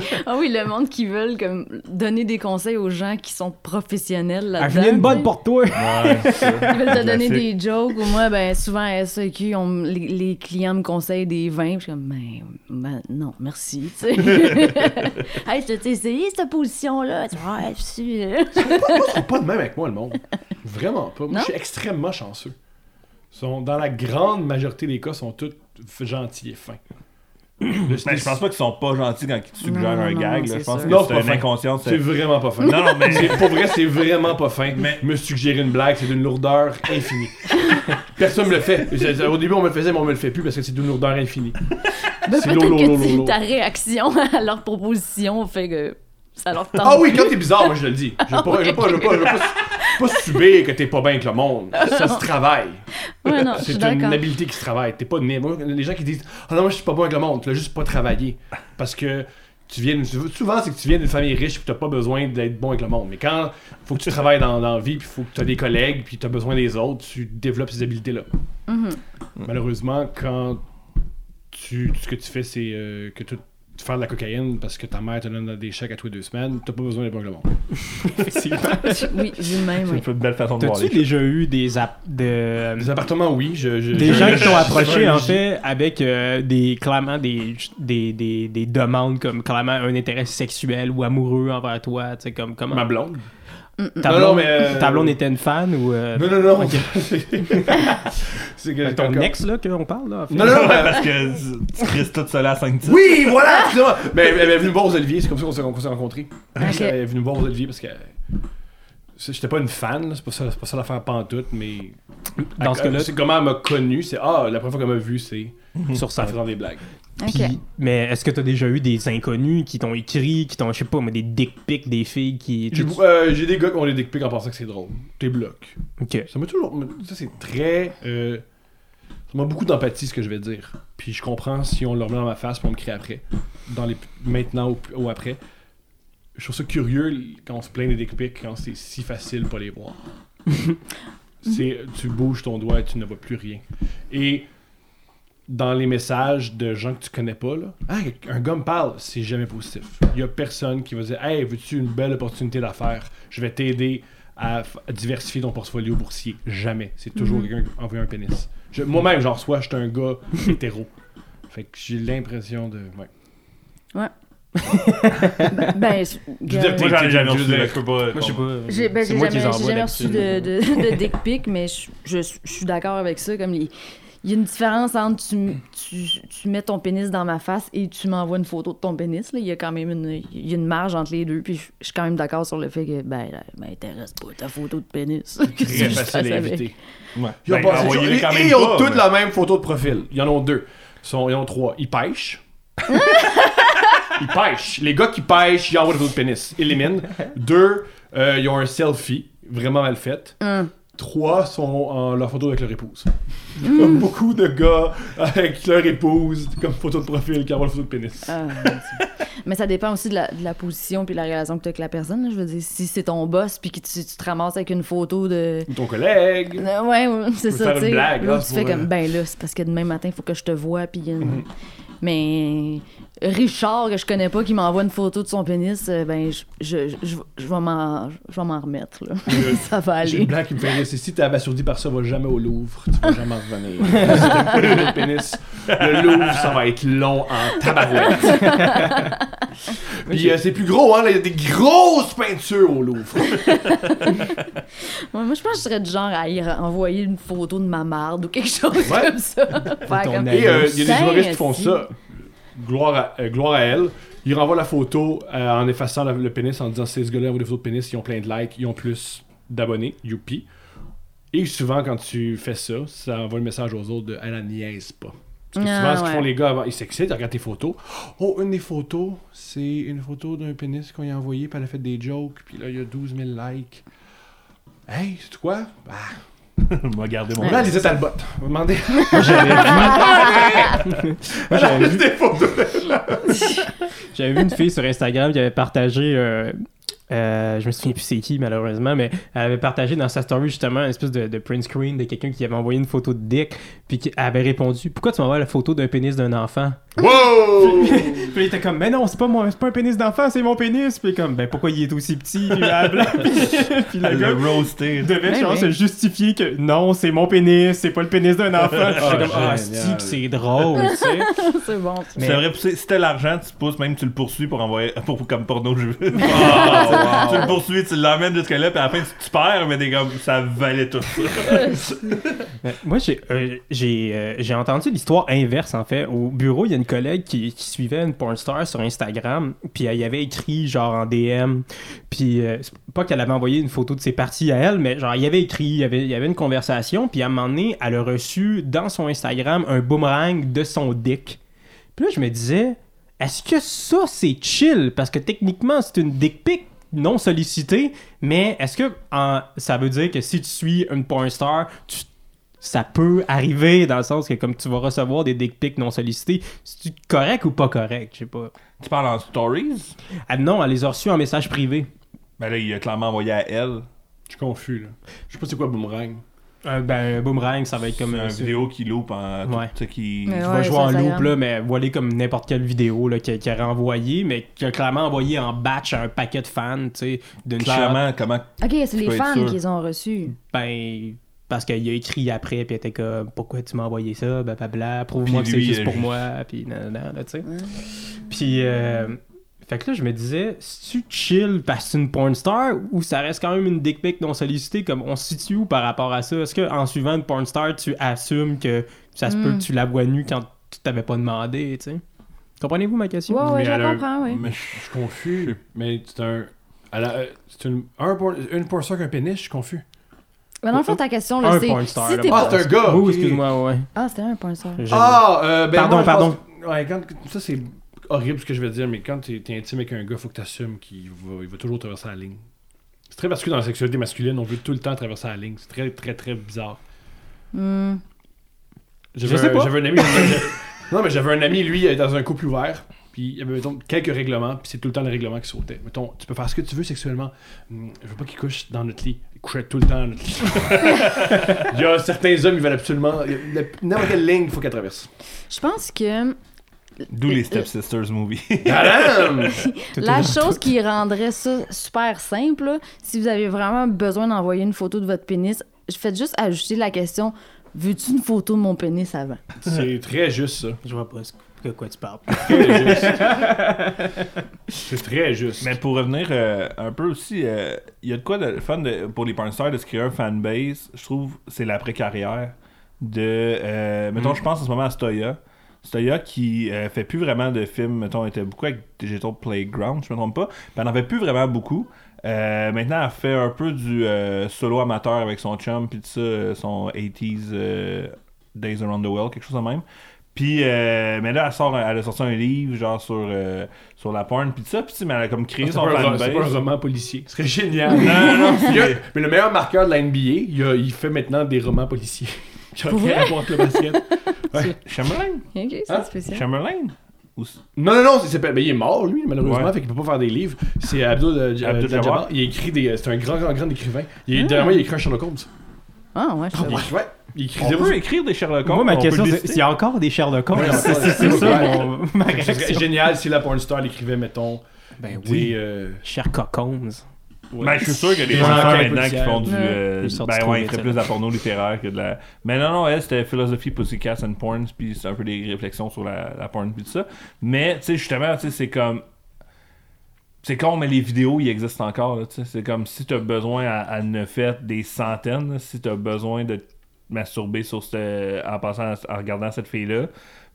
Ah oui, le monde qui veulent comme donner des conseils aux gens qui sont professionnels Elle là-dedans. venait une bonne pour toi. Ouais, c'est ça. Ils veulent te donner des jokes ou moi, ben souvent à on m- les, les clients me conseillent des vins. Je suis comme, ben, ben, non, merci. Hey, je t'ai essayé cette position-là? Tu vois, ouais, je suis. euh. Moi, je suis pas de même avec moi, le monde. Vraiment pas. Moi, je suis extrêmement chanceux. Sont, dans la grande majorité des cas, sont tous gentils et fins. Le- Mais je pense pas qu'ils sont pas gentils quand ils te suggèrent Non, un non, gag. non, là. c'est Je pense que c'est une inconscience. C'est vraiment pas fin. Non, non, mais. Pour vrai, c'est vraiment pas fin. Mais- Me suggérer une blague, c'est d'une lourdeur infinie. Personne me le fait. Au début, on me le faisait, mais on me le fait plus parce que c'est d'une lourdeur infinie. Ben, C'est lolo, tu- lolo. ta réaction à leur proposition fait que ça leur tente. Ah oui, quand t'es bizarre, moi je le dis. Je veux pas, je veux pas, je veux pas, je veux pas, pas subir que t'es pas bien avec le monde. Ça se travaille. Ouais, non, C'est une habileté qui se travaille. T'es pas les gens qui disent Ah non, moi je suis pas bon avec le monde, tu l'as juste pas travaillé. Parce que tu viens souvent c'est que tu viens d'une famille riche puis t'as pas besoin d'être bon avec le monde. Mais quand faut que tu travailles dans, dans la vie puis faut que tu as des collègues puis t'as besoin des autres, tu développes ces habiletés-là. Mhm. Malheureusement, quand tu, ce que tu fais, c'est euh, que tu tu fais de la cocaïne parce que ta mère te donne des chèques à tous les deux semaines, t'as pas besoin avec le monde. Oui, de même, oui. C'est une belle façon de voir choses. déjà eu des app de Les appartements, oui. Je, je- des je- gens qui t'ont approché en fait avec euh, des clairement des, des, des, des demandes comme clairement un intérêt sexuel ou amoureux envers toi, tu sais comme comment? Ma blonde. Ta Non, blonde, non, mais, euh, ta blonde était une fan ou euh, Non, non, non. C'est que ton ex là qu'on parle là en fait? Non, non, non, mais- Parce que tu crises tout seul à 5 titres. Oui, voilà. Mais elle, est venue me voir aux Oliviers, c'est comme ça qu'on s'est, rencontrés. Elle est venue me voir aux Oliviers parce que. J'étais pas une fan, c'est pas ça, c'est pas ça l'affaire pantoute, mais. Dans ce cas-là, c'est comment elle m'a connu, c'est. Ah, la première fois qu'elle m'a vu, c'est. sur En ça. faisant des blagues. Mais est-ce que t'as déjà eu des inconnus qui t'ont écrit, qui t'ont, je sais pas, mais des dick pics, des filles qui. J'ai, euh, j'ai des gars qui ont des dick pics en pensant que c'est drôle. T'es blocs. Ok. Ça m'a toujours. Ça, c'est très. euh, ça m'a beaucoup d'empathie, ce que je vais dire. Puis je comprends si on le remet dans ma face, puis on me crie après. Dans les, maintenant ou, ou après. Je trouve ça curieux quand on se plaint des dick pics, quand c'est si facile pas les voir. c'est, tu bouges ton doigt et tu ne vois plus rien. Et dans les messages de gens que tu connais pas, là, Hey, un gars me parle, c'est jamais positif. Il y a personne qui va dire Hey, veux-tu une belle opportunité d'affaires? Je vais t'aider à, diversifier ton portfolio boursier. Jamais. C'est toujours quelqu'un qui envoie un pénis. Moi-même, genre, soit je suis un gars hétéro. Fait que j'ai l'impression de. Ouais. Ben, ben, je- Je veux dire, Moi, j'en ai jamais Je veux reçu, dire- là, je peux pas. Moi, je sais pas. J'ai ben, jamais, j'ai envoie jamais reçu de, de, de dick pic, mais je, je, je suis d'accord avec ça. Comme les- il y a une différence entre tu, tu, tu mets ton pénis dans ma face et tu m'envoies une photo de ton pénis. Là. Il y a quand même une, il y a une marge entre les deux. Puis je, je suis quand même d'accord sur le fait que ben, là, m'intéresse pas ta photo de pénis. Très facile à éviter. Ouais. Ils ont Ben, quand même ils ont pas, toutes mais- la même photo de profil. Ils en ont deux. Ils, sont, ils en ont trois. Ils pêchent. ils pêchent. Les gars qui pêchent, ils envoient des photos de pénis. Éliminent. Deux, euh, ils ont un selfie vraiment mal fait. Hum. Trois sont en leur photo avec leur épouse. Comme beaucoup de gars avec leur épouse comme photo de profil qui envoient la photo de pénis. Ah, mais ça dépend aussi de la, de la position puis de la relation que tu as avec la personne. là. Je veux dire, si c'est ton boss puis que tu, tu te ramasses avec une photo de. Ou ton collègue. Euh, Ouais, ouais, c'est ça, faire tu une sais. blague, Là, là, tu c'est fais comme, euh, ben là, c'est parce que demain matin, il faut que je te vois, puis... euh, Mhm. Mais Richard, que je connais pas, qui m'envoie une photo de son pénis, euh, ben, je, je, je, je vais m'en je vais m'en remettre, là. ça va J'ai aller. une blague qui me fait rire, c'est si t'es abasourdi par ça, va jamais au Louvre, tu vas jamais en revenir. de pénis, le Louvre, ça va être long en tabarouette. Puis euh, c'est plus gros, hein, il y a des grosses peintures au Louvre. Moi, moi, je pense que je serais du genre à y envoyer une photo de ma marde ou quelque chose Ouais. comme ça. Faire comme- euh, il y a des humoristes qui font ça. Gloire à, euh, gloire à elle. Ils renvoient la photo euh, en effaçant la- le pénis en disant ces ce gars-là envoient des photos de pénis, ils ont plein de likes, ils ont plus d'abonnés, youpi. Et souvent, quand tu fais ça, ça envoie le message aux autres de elle, la niaise pas. Parce que Ah, souvent, ce qu'ils ouais. font les gars avant, ils s'excitent, ils regardent tes photos. Oh, une des photos, c'est une photo d'un pénis qu'on y a envoyé, puis elle a fait des jokes, puis là, il y a 12 000 likes. Hey, c'est quoi? Bah, On va garder mon. Ouais. là, Lisa Talbot. On va demander. J'avais vu, des photos. j'avais vu une fille sur Instagram qui avait partagé. euh, euh, je me souviens plus c'est qui malheureusement, mais elle avait partagé dans sa story justement une espèce de, de print screen de quelqu'un qui avait envoyé une photo de dick, puis qui avait répondu Pourquoi tu m'envoies la photo d'un pénis d'un enfant Wow! Puis il était comme Mais non, c'est pas, mon, c'est pas un pénis d'enfant, c'est mon pénis. Puis comme Ben pourquoi il est aussi petit Puis blablabla. puis, puis le gars Le roasté. devait genre se justifier que non, c'est mon pénis, c'est pas le pénis d'un enfant. Puis j'étais comme Ah, génial. c'est drôle, tu sais. c'est bon. Mais- C'est vrai, si si t'as l'argent, tu pousses, même tu le poursuis pour envoyer. Pour, comme porno jeu. Oh, tu le poursuis, tu l'emmènes jusque là, puis à la fin tu, tu perds, mais t'es comme ça valait tout ça. Moi, j'ai euh, j'ai euh, j'ai entendu l'histoire inverse, en fait. Au bureau, il y a une collègue qui, qui suivait une porn star sur Instagram, puis elle y avait écrit, genre, en DM, puis euh, c'est pas qu'elle avait envoyé une photo de ses parties à elle, mais genre, il y avait écrit, il y avait, il y avait une conversation, puis à un moment donné, elle a reçu dans son Instagram un boomerang de son dick. Puis là, je me disais, est-ce que ça, c'est chill? Parce que techniquement, c'est une dick pic non sollicitée, mais est-ce que en- ça veut dire que si tu suis une porn star, tu- ça peut arriver dans le sens que comme tu vas recevoir des dick pics non sollicités, c'est correct ou pas correct? Je sais pas. tu parles en stories? Ah non, elle les a reçus en message privé. Ben là, il a clairement envoyé à elle. Je suis confus, là. Je sais pas c'est quoi boomerang. Euh, ben, un boomerang, ça va être comme un. une vidéo qui loupe en. tout- Ouais. Tu sais, qui. Mais Tu ouais, vas jouer en loop, là, mais voilà comme n'importe quelle vidéo là, qui, qui a renvoyé, mais qui a clairement envoyé en batch à un paquet de fans, tu sais, d'une shot. Clairement, comment. Ok, c'est les fans sûr? qui les ont reçus. Ben, parce qu'il a écrit après, puis il était comme, pourquoi tu m'as envoyé ça, blablabla, prouve-moi que c'est juste euh, pour moi, puis nanana, là, tu sais. Puis, euh, fait que là, je me disais, si tu chill parce que c'est une porn star ou ça reste quand même une dick pic non sollicitée, comme on se situe où par rapport à ça? Est-ce qu'en suivant une porn star, tu assumes que ça se peut Mm. que tu la vois nue quand tu t'avais pas demandé, tu sais? Comprenez-vous ma question? Ouais, ouais, je elle a un- comprends, oui. Mais Je suis confus. Mais c'est un. euh, C'est une, un porn- une porn star qu'un pénis, je suis confus. Mais dans le fond, ta question, là, Un c'est. porn star, si. Ah, c'est un gars! Oui, excuse-moi, ouais. Ah, c'était un point star. Ah, euh, ben Pardon, moi, je pense- pardon. Ouais, quand, ça c'est horrible ce que je vais dire, mais quand t'es es intime avec un gars, faut que t'assumes qu'il va, il va toujours traverser la ligne. C'est très particulier dans la sexualité masculine, on veut tout le temps traverser la ligne. C'est très, très, très bizarre. Hmm. J'avais Je sais un- pas. J'avais un ami. j'avais- non, mais j'avais un ami, lui, dans un couple ouvert. Puis il y avait mettons, quelques règlements, puis c'est tout le temps les règlements qui sautaient. Mettons, tu peux faire ce que tu veux sexuellement. Hum, Je veux pas qu'il couche dans notre lit. Il couchait tout le temps dans notre lit. il y a certains hommes, ils veulent absolument. il y a- N'importe quelle ligne, il faut qu'elle traverse. Je pense que D'où les Step Sisters movie. La chose qui rendrait ça super simple, là, si vous avez vraiment besoin d'envoyer une photo de votre pénis, je fais juste ajouter la question Veux-tu une photo de mon pénis avant? C'est très juste ça. Je vois pas ce De quoi tu parles? C'est très juste. Mais pour revenir euh, un peu aussi, euh, il y a de quoi de fun de- pour les pornstars de se créer un fanbase. Je trouve c'est l'après-carrière de. euh, mettons, je pense en ce moment à Stoya. Stoya qui euh, fait plus vraiment de films. Mettons, elle était beaucoup avec Digital Playground, je me trompe pas. Puis elle n'en fait plus vraiment beaucoup. Euh, maintenant, elle fait un peu du euh, solo amateur avec son chum, puis ça, son 80s euh, Days Around the World, quelque chose de même. Puis, euh, mais là, elle, sort, elle a sorti un livre, genre, sur, euh, sur la porn, puis tout ça. Puis, tu sais, mais elle a comme créé C'est son un, fanbase. c'est pas un roman policier. Ce serait génial. Non, non, non, Il y a- c'est- mais le meilleur marqueur de la NBA, il, a- il fait maintenant des romans policiers. Qui ont rien à voir avec le basket. Chamberlain? Ok, c'est Hein? spécial. Chamberlain? Ou Non, non, non, c'est, c'est- ben, il est mort, lui, malheureusement, Ouais. fait qu'il peut pas faire des livres. C'est Abdul, euh, J- Abdul euh, Jabbar. Jabbar. Il a écrit des. C'est un grand, grand, grand écrivain. Il, Ah. Dernièrement, il a écrit un Sherlock Holmes. Ah, ouais, je sais Il, pas. ouais, il écrit On peut écrire des Sherlock Holmes. Moi, ma question, c'est s'il y a encore des Sherlock Holmes. Ouais, c'est ouais, c'est ouais. ça Ouais. mon, ma génial si la porn star elle écrivait, mettons, Ben des. oui, euh, Sherlock Holmes. Ouais. Ben, je suis sûr qu'il y a des enquêtes maintenant qui font du. Ouais. euh, ben ouais, ils feraient plus de la porno littéraire que de la. Mais non, non, elle, c'était Philosophy Pussycats and Porn, puis c'est un peu des réflexions sur la, la porn, puis tout ça. Mais, tu sais, justement, tu sais, c'est comme. C'est con, mais les vidéos, ils existent encore, là, tu sais. C'est comme si t'as besoin à, à ne fait des centaines, là, si t'as besoin de te masturber sur cette, en passant, à- en regardant cette fille-là.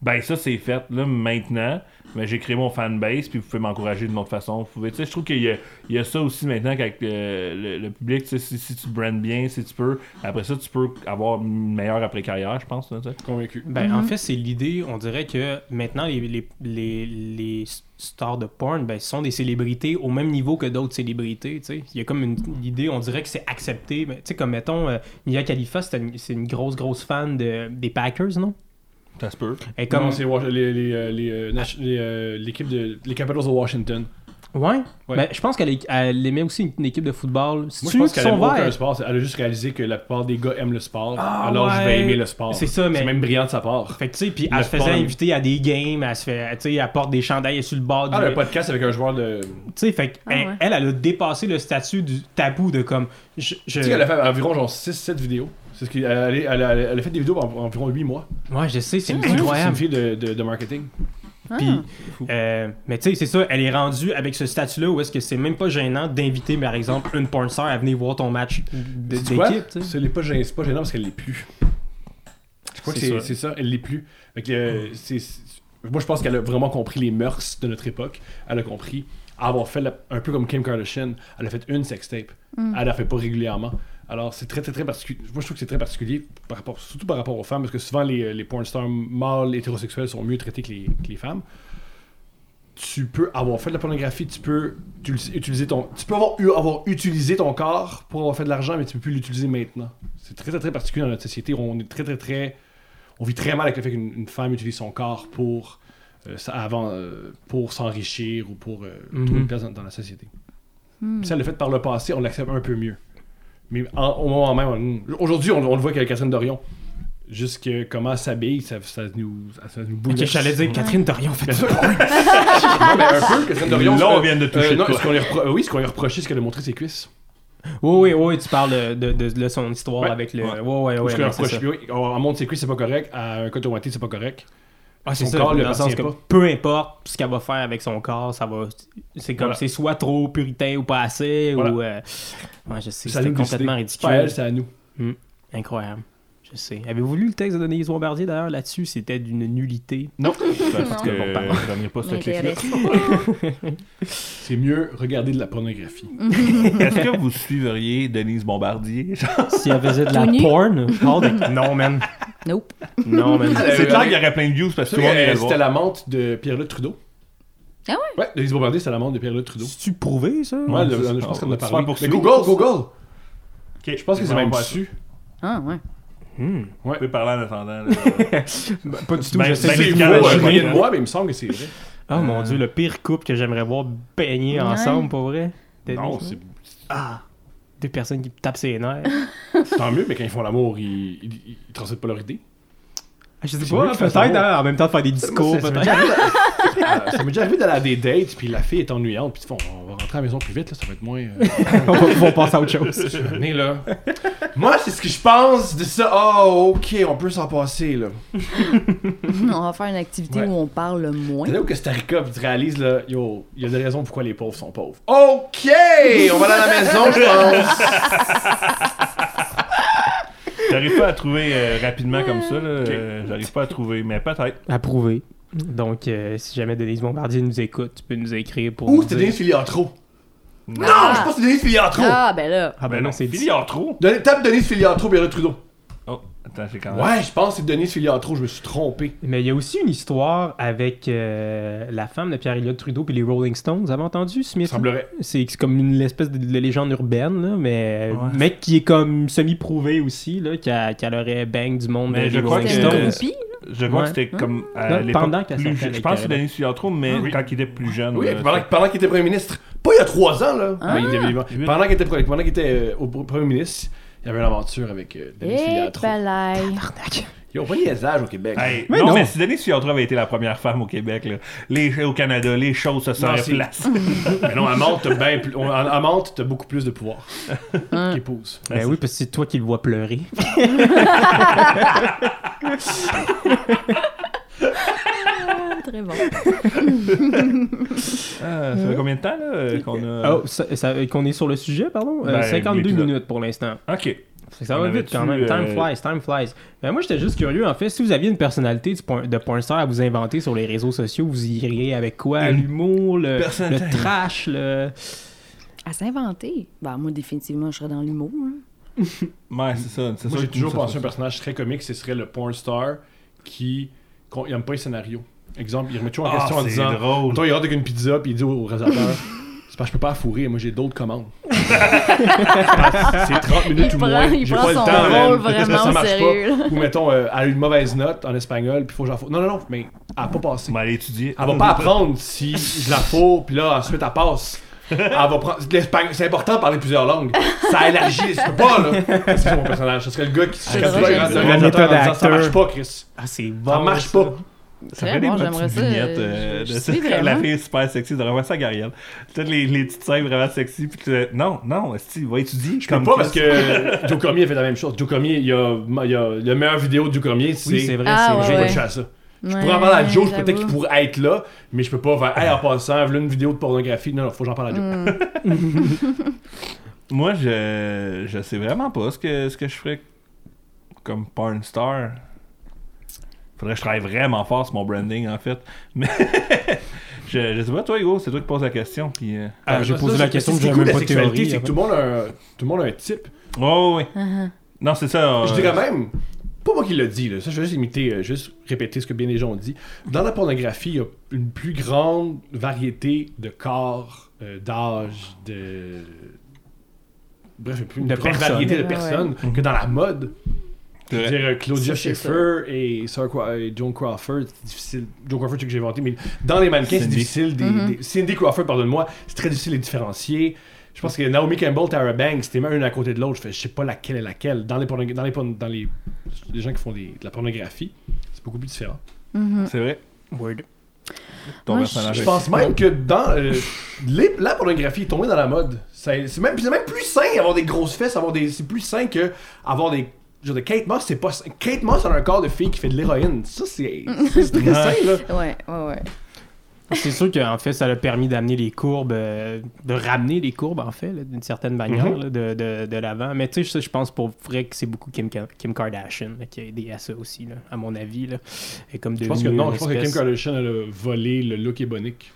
Ben ça c'est fait là maintenant, mais j'ai créé mon fanbase puis vous pouvez m'encourager d'une autre façon. Vous pouvez, tu sais, je trouve qu'il y a, il y a ça aussi maintenant qu'avec euh, le, le public, tu sais, si, si tu brandes bien, si tu peux, après ça tu peux avoir une meilleure après carrière, je pense. là. Convaincu. Ben, En fait, c'est l'idée, on dirait que maintenant, les, les, les, les stars de porn ben, sont des célébrités au même niveau que d'autres célébrités. tu sais. Il y a comme une l'idée, on dirait que c'est accepté. Mais, tu sais, comme mettons, euh, Mia Khalifa, c'était une- c'est une grosse, grosse fan de, des Packers, non? Ça se peut. Et Comme c'est Wash- les, les, euh, les, euh, les, euh, l'équipe de les Capitals de Washington. Ouais. Ouais. Ben, je pense qu'elle elle aimait aussi une équipe de football. Moi, je pense qu'elle aime aucun sport. Elle a juste réalisé que la plupart des gars aiment le sport. Ah, alors je vais ouais. aimer le sport. C'est ça, mais- C'est même brillant de sa part. Fait que, tu sais, puis Le elle se faisait inviter à des games, elle se fait, tu sais, elle porte des chandails sur le bord Ah, du... le podcast avec un joueur de. Tu sais, fait que, Ah elle, ouais. elle, elle a dépassé le statut du tabou de comme... Je, je- Tu sais qu'elle a fait environ genre 6-7 vidéos. C'est ce qui, elle, elle, elle a, elle a fait des vidéos pendant environ 8 mois. Ouais, je sais, c'est C'est une incroyable. fille de, de, de marketing. Ah. Puis, euh, mais tu sais, c'est ça, elle est rendue avec ce statut-là où est-ce que c'est même pas gênant d'inviter, par exemple, une porn star à venir voir ton match d'équipe. C'est pas gênant, c'est pas gênant parce qu'elle l'est plus. Je crois que C'est ça, elle l'est plus. Fait que, euh, moi, je pense qu'elle a vraiment compris les mœurs de notre époque. Elle a compris avoir fait la- un peu comme Kim Kardashian. Elle a fait une sextape. Elle la fait pas régulièrement. Alors, c'est très, très, très particulier. Moi, je trouve que c'est très particulier, par rapport, surtout par rapport aux femmes, parce que souvent, les, les porn stars mâles hétérosexuels sont mieux traités que les, que les femmes. Tu peux avoir fait de la pornographie, tu peux util- utiliser ton. Tu peux avoir, eu, avoir utilisé ton corps pour avoir fait de l'argent, mais tu peux plus l'utiliser maintenant. C'est très, très, très particulier dans notre société. On est très, très, très. On vit très mal avec le fait qu'une une femme utilise son corps pour. euh, avant, euh, pour s'enrichir ou pour euh, Mhm. trouver une place dans, dans la société. Puis ça, le fait par le passé, on l'accepte un peu mieux. Mais en- au moment même, aujourd'hui, on, on le voit avec Catherine Dorion. Juste que comment elle s'habille, ça, ça nous, ça nous Ok, bouleverse. j'allais dire Catherine Dorion, fait non, mais un peu, Catherine Dorion. Là, on vient de toucher euh, de non, quoi. ce qu'on lui repro- oui, ce qu'on lui a reproché, c'est qu'elle a montré ses cuisses. Oui, oui, oui, tu parles de, de, de- de son histoire Ouais. avec le. Ouais. Ouais, ouais, Ou ouais. ça. montre ses cuisses, c'est pas correct. À un coton ouaté, c'est pas correct. Ah, c'est son ça, corps le sens que pas. peu importe ce qu'elle va faire avec son corps, ça va. C'est comme Voilà. c'est soit trop puritain ou pas assez, Voilà. ou. euh, Ouais, je sais, C'est complètement pas elle, ridicule. c'est à nous. Incroyable. Je sais. Avez-vous lu le texte de Denise Bombardier d'ailleurs? Là-dessus C'était d'une nullité. Non, parce que Non. euh, j'en ai pas ce clic-là. C'est mieux regarder de la pornographie. Est-ce que vous suivriez Denise Bombardier? Si elle faisait de la porn, de- non, man. Nope. Non, man. C'est Euh, clair euh, qu'il y aurait plein de views parce que tout le monde sais, irait euh. C'était la montre de Pierre-Luc Trudeau. Ah ouais? Ouais, Denise Bombardier, c'était la montre de Pierre-Luc Trudeau. C'est-tu prouvé, ça? Ouais, c'est- je pense qu'on en a parlé. Mais. Google, Google! Ok, Je pense que c'est même pas dessus. Ah, ouais. Hmm. Peut parler en attendant. là. Ben, pas du tout. Ben, je sais ben, c'est ouais, ouais. de moi, mais il me semble que c'est vrai. Oh mon dieu, le pire couple que j'aimerais voir baigner Ouais. ensemble, pour vrai. Non, ouais. c'est Ah, deux personnes qui tapent ses nerfs. tant mieux, mais quand ils font l'amour, ils, ils, ils transmettent pas leur idée. Ah, je sais pas, peut-être, hein, en même temps de faire des discours, peut-être. déjà arrivé d'a- Euh, Ça m'est déjà arrivé d'aller à des dates, puis la fille est ennuyante, puis tu fais, on va rentrer à la maison plus vite, là, ça va être moins. euh, on va pouvoir passer à autre chose. je là. Moi, c'est ce que je pense de ça. Oh, ok, on peut s'en passer, là. On va faire une activité Ouais. où on parle moins. C'est là où Costa Rica, réalises, là, yo, il y a des raisons pourquoi les pauvres sont pauvres. Ok! On va aller à la maison, je pense. J'arrive pas à trouver euh, rapidement comme ça, là. J'arrive pas à trouver, mais peut-être. Approuvé. Donc, euh, si jamais Denise Bombardier nous écoute, tu peux nous écrire pour. Ouh, nous c'était dire- Denise Filiatro? Non, Ah. je pense que c'est Denise Filiatro. Ah, ben là. Ah ben Ben non, c'est. Donne- Tape Denise Filiatro, Pierre Trudeau. Oh, attends, j'ai quand même. Ouais, je pense que c'est Denise Filiatro, je me suis trompé. Mais il y a aussi une histoire avec euh, la femme de Pierre-Éliott Trudeau puis les Rolling Stones. Vous avez entendu, Smith? Semblerait. C'est comme une espèce de, de légende urbaine, là, mais Ouais. mec qui est comme semi-prouvé aussi, là, qu'elle qu'elle aurait bang du monde Mais des je crois Rolling que Stones. Je crois Ouais. que c'était comme à Non, l'époque pendant qu'elle plus- Je avec pense que c'est Denis Filiatro, mais Oui. quand il était plus jeune. Oui, euh, puis pendant, pendant qu'il était premier ministre, pas il y a trois ans, là. Ah. Ben, il était- pendant qu'il était, pendant qu'il était euh, au premier ministre, il y avait une aventure avec euh, Denise Eh. Ils ont pas niaisage au Québec. Hey, Mais non, non. mais si Denis Filiatro avait été la première femme au Québec, là, les, au Canada, les choses se seraient placées. Mais non, à Mantes, t'as bien plus- on- à Mantes, t'as beaucoup plus de pouvoir qu'épouse. Ben oui, parce que c'est toi qui le vois pleurer. Ah, Très bon. Ah, ça fait combien de temps là, qu'on a. Oh, ça- ça- qu'on est sur le sujet, pardon? Euh, Ben, 52 l'épisode. minutes pour l'instant. Ok. Ça va vite quand même. Time euh, flies, time flies. Ben, moi, j'étais juste curieux. En fait, si vous aviez une personnalité de pornstar à vous inventer sur les réseaux sociaux, vous iriez avec quoi? L'humour, le, trash, le... À s'inventer? Ben, moi, définitivement, je serais dans l'humour. hein. Ouais, c'est ça. c'est Moi, j'ai toujours ça, pensé ça. à un personnage très comique, ce serait le porn star qui qu'on- il aime pas les scénarios. Exemple, il remet toujours en Ah, question en c'est disant drôle. Toi, il rentre avec une pizza, puis il dit au réalisateur C'est parce que je peux pas fourrer, moi j'ai d'autres commandes. c'est 30 minutes Il ou prend- moins. il J'ai prend pas le temps, rôle que vraiment ça marche sérieux, pas. Ou mettons, euh, elle a une mauvaise note en espagnol, puis faut que j'en fourre. Non, non, non, mais elle a pas passé. On va aller étudier. Elle va pas apprendre si je la fourre, puis là, ensuite, elle passe. Elle va prendre. l'espagnol- C'est important de parler plusieurs langues. Ça élargit. Peux pas, là. C'est mon personnage. Ce serait le gars qui se C'est casse le réalisateur en disant Ça marche pas, Chris. Ah, c'est bon. Ça marche ça. pas. Ça fait des bon, petites ça, vignettes euh, euh, je- de La fille super sexy, de vraiment ça, Gabrielle. Toutes les, les petites scènes vraiment sexy. Puis tu non, non, esti, va étudier. Je peux pas parce que Joe Cormier a fait la même chose. Joe Cormier, il y a, il y a le meilleur vidéo de Joe Cormier, c'est. Oui, c'est vrai, Ah, c'est ouais, vrai. J'ai pas ouais. touché à ça. Je Ouais, pourrais en parler à Joe, peut-être qu'il pourrait être là, mais je peux pas faire, hey, en passant, voilà une vidéo de pornographie. Non, non, faut que j'en parle à Joe. Mm. Moi, je, je sais vraiment pas ce que, ce que je ferais comme porn star. Faudrait que je travaille vraiment fort sur mon branding, en fait. Mais je, je sais pas, toi, Hugo, c'est toi qui poses la question. Puis, euh... Ah, j'ai ça, posé ça, la question, j'ai c'est cool, même pas de théorie. C'est que tout le monde a un, tout le monde a un type. Ouais, ouais. Uh-huh. Non, c'est ça. Je euh, dirais même, pas moi qui l'a dit, là, ça je vais juste imiter, euh, juste répéter ce que bien les gens ont dit. Dans la pornographie, il y a une plus grande variété de corps, euh, d'âge, de. Bref, une plus De variété de Ouais, personnes que dans la mode. Je veux dire, euh, Claudia Schiffer et, Sarah et Joan Crawford, c'est difficile. Joan Crawford, c'est que j'ai inventé, mais dans les mannequins, c'est difficile. Des, Mhm. des- Cindy Crawford, pardonne-moi, c'est très difficile de les différencier. Je pense que Naomi Campbell, Tara Banks, c'était même une à côté de l'autre. Je fais, je sais pas laquelle est laquelle. Dans les, porno- dans les, porno- dans les, les gens qui font des- de la pornographie, c'est beaucoup plus différent. Mhm. C'est vrai. Word. Ton Moi. Je pense même que dans euh, les- la pornographie est tombée dans la mode. C'est c'est même, c'est même plus sain avoir des grosses fesses, avoir des, c'est plus sain que avoir des Kate Moss, c'est pas. Kate Moss a un corps de fille qui fait de l'héroïne. Ça c'est c'est très sain là. Ouais, ouais, ouais. C'est sûr qu'en fait, ça a permis d'amener les courbes, euh, de ramener les courbes, en fait, d'une certaine manière, Mhm. là, de, de, de l'avant. Mais tu sais, ça, je pense pour vrai que c'est beaucoup Kim, Ka- Kim Kardashian là, qui a aidé à ça aussi, là, à mon avis. Là. Et comme Je pense que non, je pense que Kim Kardashian elle a volé le look ébonique.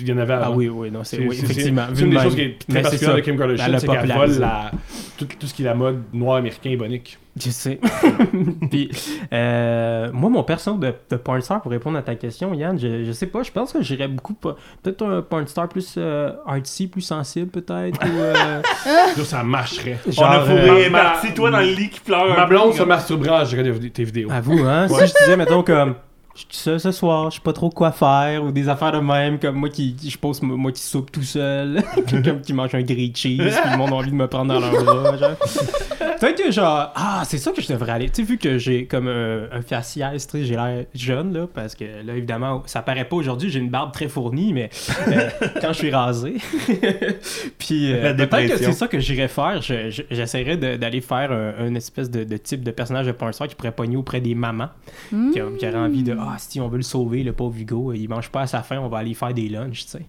Il y en avait Ah avant. oui, oui, non, c'est C'est oui, c'est- effectivement. c'est une de des choses qui est très c'est particulière de Kim Kardashian, Elle a c'est qu'elle vole la, tout, tout ce qui est la mode noir américain ébonique. Je sais. Puis, euh, moi, mon perso de, de porn star, pour répondre à ta question, Yann, je, je sais pas, je pense que j'irais beaucoup, pas- peut-être un porn star plus euh, artsy, plus sensible, peut-être. ou, euh, Là, ça marcherait. On a genre, fourré, euh, ma- parti, toi, dans le lit qui pleure. Ma blonde se comme- masturbera, je regarde tes vidéos. À vous, hein? Si je disais, mettons, comme. Je suis seul ce soir, je sais pas trop quoi faire, ou des affaires de même, comme moi qui, je pose moi qui soupe tout seul, quelqu'un qui mange un grilled cheese, puis le monde a envie de me prendre dans leur bras, genre. Peut-être que genre, ah, c'est ça que je devrais aller. Tu sais, vu que j'ai comme un, un faciès, tu sais, j'ai l'air jeune, là, parce que là, évidemment, ça paraît pas aujourd'hui, j'ai une barbe très fournie, mais euh, quand je suis rasé. Puis euh, peut-être que c'est ça que j'irais faire. Je- je- J'essaierais de- d'aller faire un, un espèce de, de type de personnage de porn star qui pourrait pogner auprès des mamans, qui, a- qui aurait envie de, ah, si on veut le sauver, le pauvre Hugo, il mange pas à sa faim, on va aller faire des lunchs, tu sais.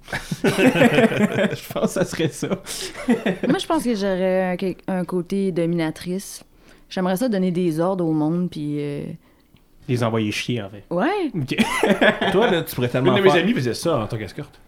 je pense que ça serait ça. Moi, je pense que j'aurais un, côté dominatrice. J'aimerais ça donner des ordres au monde, puis. euh, Les envoyer chier, en fait. Ouais. Toi, là, tu pourrais Une tellement de mes amis faisait ça en tant qu'escorte.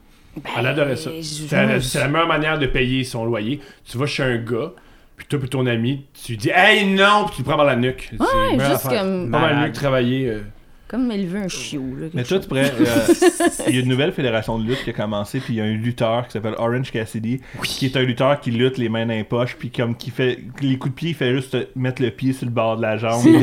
Elle adorait ça. Ben, C'est la, c'est la meilleure manière de payer son loyer. Tu vas chez un gars, puis toi puis ton ami, tu dis Hey non, puis tu le prends par la nuque. C'est la Ouais, meilleure juste comme, Pas mal mieux Malade. que travailler. euh, comme élever un chiot. Là, Mais toi, tu pourrais. euh, Il y a une nouvelle fédération de lutte qui a commencé, puis il y a un lutteur qui s'appelle Orange Cassidy, qui est un lutteur qui lutte les mains dans les poches, puis comme qui fait les coups de pied, il fait juste mettre le pied sur le bord de la jambe. C'est de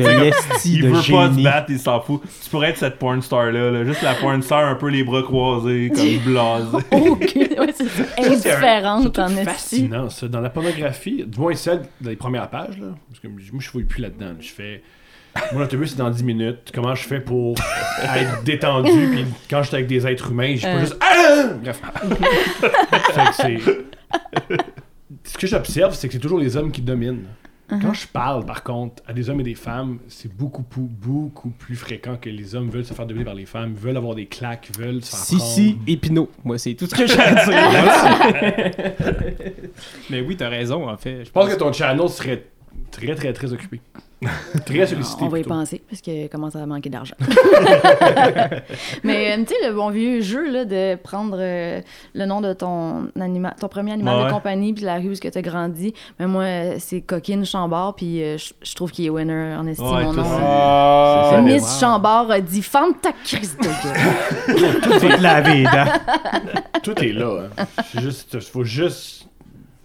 il de veut pas se battre, il s'en fout. Tu pourrais être cette porn star là, là, juste la porn star un peu les bras croisés, comme blasé. Aucune. Ouais, c'est. Indifférente en esti. fascinant, ça. Dans la pornographie, du moins celle dans les premières pages, là, parce que moi, je fouille plus là-dedans. Je fais. Mon autobus, c'est dans 10 minutes. Comment je fais pour être détendu? Puis quand j'étais avec des êtres humains, je suis pas Euh. juste. Ah! Bref. fait que c'est. Ce que j'observe, c'est que c'est toujours les hommes qui dominent. Quand je parle, par contre, à des hommes et des femmes, c'est beaucoup, beaucoup, plus fréquent que les hommes veulent se faire dominer par les femmes, veulent avoir des claques, veulent se faire Si, prendre. si, et Pinot. Moi, c'est tout ce que j'ai à dire. Mais oui, t'as raison, en fait. Je Je pense que ton channel serait très, très, très occupé. Très sollicité. On va y plutôt. penser, parce qu'il commence à manquer d'argent. Mais euh, tu sais, le bon vieux jeu là, de prendre euh, le nom de ton, anima ton premier animal Ouais. de compagnie puis la rue où tu as grandi. Mais moi, euh, c'est Coquine Chambord, puis euh, je trouve qu'il est winner en estime, Ouais, mon nom. Ah, Miss wow. Chambord a dit Femme ta crise de gueule. Tout les dents. tout est là. Hein. Juste, faut juste.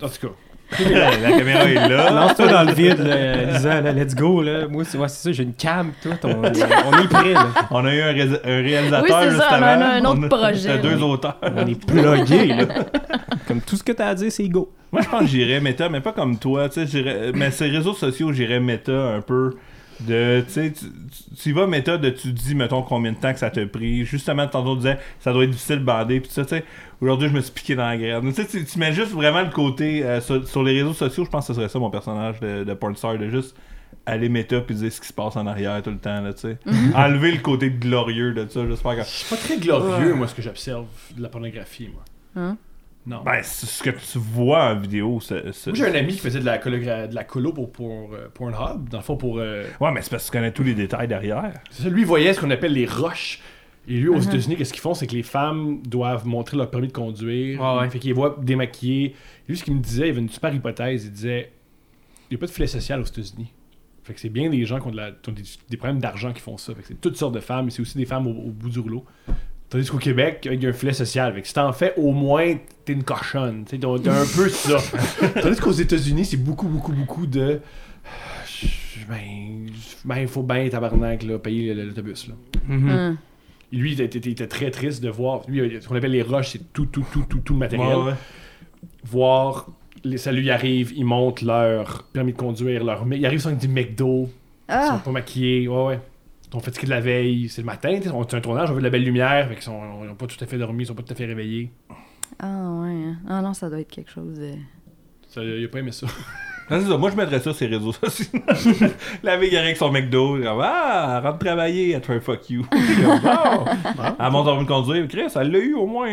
En tout cas, la caméra est là. Lance-toi dans le vide, là, Lisa, là, let's go. Là. Moi, c'est ouais, ça, j'ai une cam, tout. On, on est prêt, là. On a eu un, ré- un réalisateur Oui, c'est ça, on a un autre On a- projet, t'as deux là. auteurs. On est plugués, là. Comme tout ce que t'as à dire, c'est go. Moi, je pense que j'irais méta, mais pas comme toi. Tu sais, j'irais- mais ces réseaux sociaux, j'irais méta un peu. De, tu sais, tu- tu- tu y vas méta de tu dis, mettons, combien de temps que ça t'a pris. Justement, tantôt, on disait, ça doit être difficile de bander. Puis ça, tu sais, aujourd'hui, je me suis piqué dans la graine. Tu sais, tu, tu mets juste vraiment le côté. euh, sur, sur les réseaux sociaux, je pense que ce serait ça mon personnage de, de pornstar, de juste aller méta puis dire ce qui se passe en arrière tout le temps, là, tu sais. Enlever le côté glorieux de ça, faire comme. c'est pas très glorieux, moi, ce que j'observe de la pornographie, moi. Hein? Non. Ben, c'est ce que tu vois en vidéo, c'est. c'est- Moi, j'ai un ami qui faisait de la, cologra- de la colo pour, pour euh, Pornhub. Dans le fond, pour. euh, Ouais, mais c'est parce que tu connais tous les détails derrière. c'est ça, lui, il voyait ce qu'on appelle les rushs. Et lui, aux Mhm. États-Unis, qu'est-ce qu'ils font? C'est que les femmes doivent montrer leur permis de conduire. Ouais. Fait qu'ils les voient démaquillés. Et lui, ce qu'il me disait, il y avait une super hypothèse. Il disait il n'y a pas de filet social aux États-Unis. Fait que c'est bien des gens qui ont, de la- qui ont des, des problèmes d'argent qui font ça. Fait que c'est toutes sortes de femmes, mais c'est aussi des femmes au, au bout du rouleau. Tandis qu'au Québec, il y a un filet social. Fait que si t'en fais, au moins, t'es une cochonne. T'as un peu ça. Tandis qu'aux États-Unis, c'est beaucoup, beaucoup, beaucoup de. Ben, ben, faut bien, tabarnak, là, payer l'autobus. Là. Mhm. Hum. Et lui, il était, il était très triste de voir. Lui, ce qu'on appelle les rushs, c'est tout, tout, tout, tout, tout le matériel. Ouais, ouais. Voir, les, ça lui arrive, ils montent leur permis de conduire, leur. Ils arrivent sur du McDo, ils sont Ah, pas maquillés, ouais, ouais. Ils sont fatigués de la veille, c'est le matin, tu sais, on- c'est un tournage, on veut de la belle lumière, fait qu'ils sont, ils ont pas tout à fait dormi, ils sont pas tout à fait réveillés. ah ouais. hein. Ah non, ça doit être quelque chose de. Ça, il a pas aimé ça. Non, c'est ça. Moi, je mettrais ça sur les réseaux sociaux. la veille, il avec son McDo. Comme, ah, rentre travailler, elle te fait fuck you. Comme, Bon. Elle monte en de conduire. Chris, elle l'a eu au moins.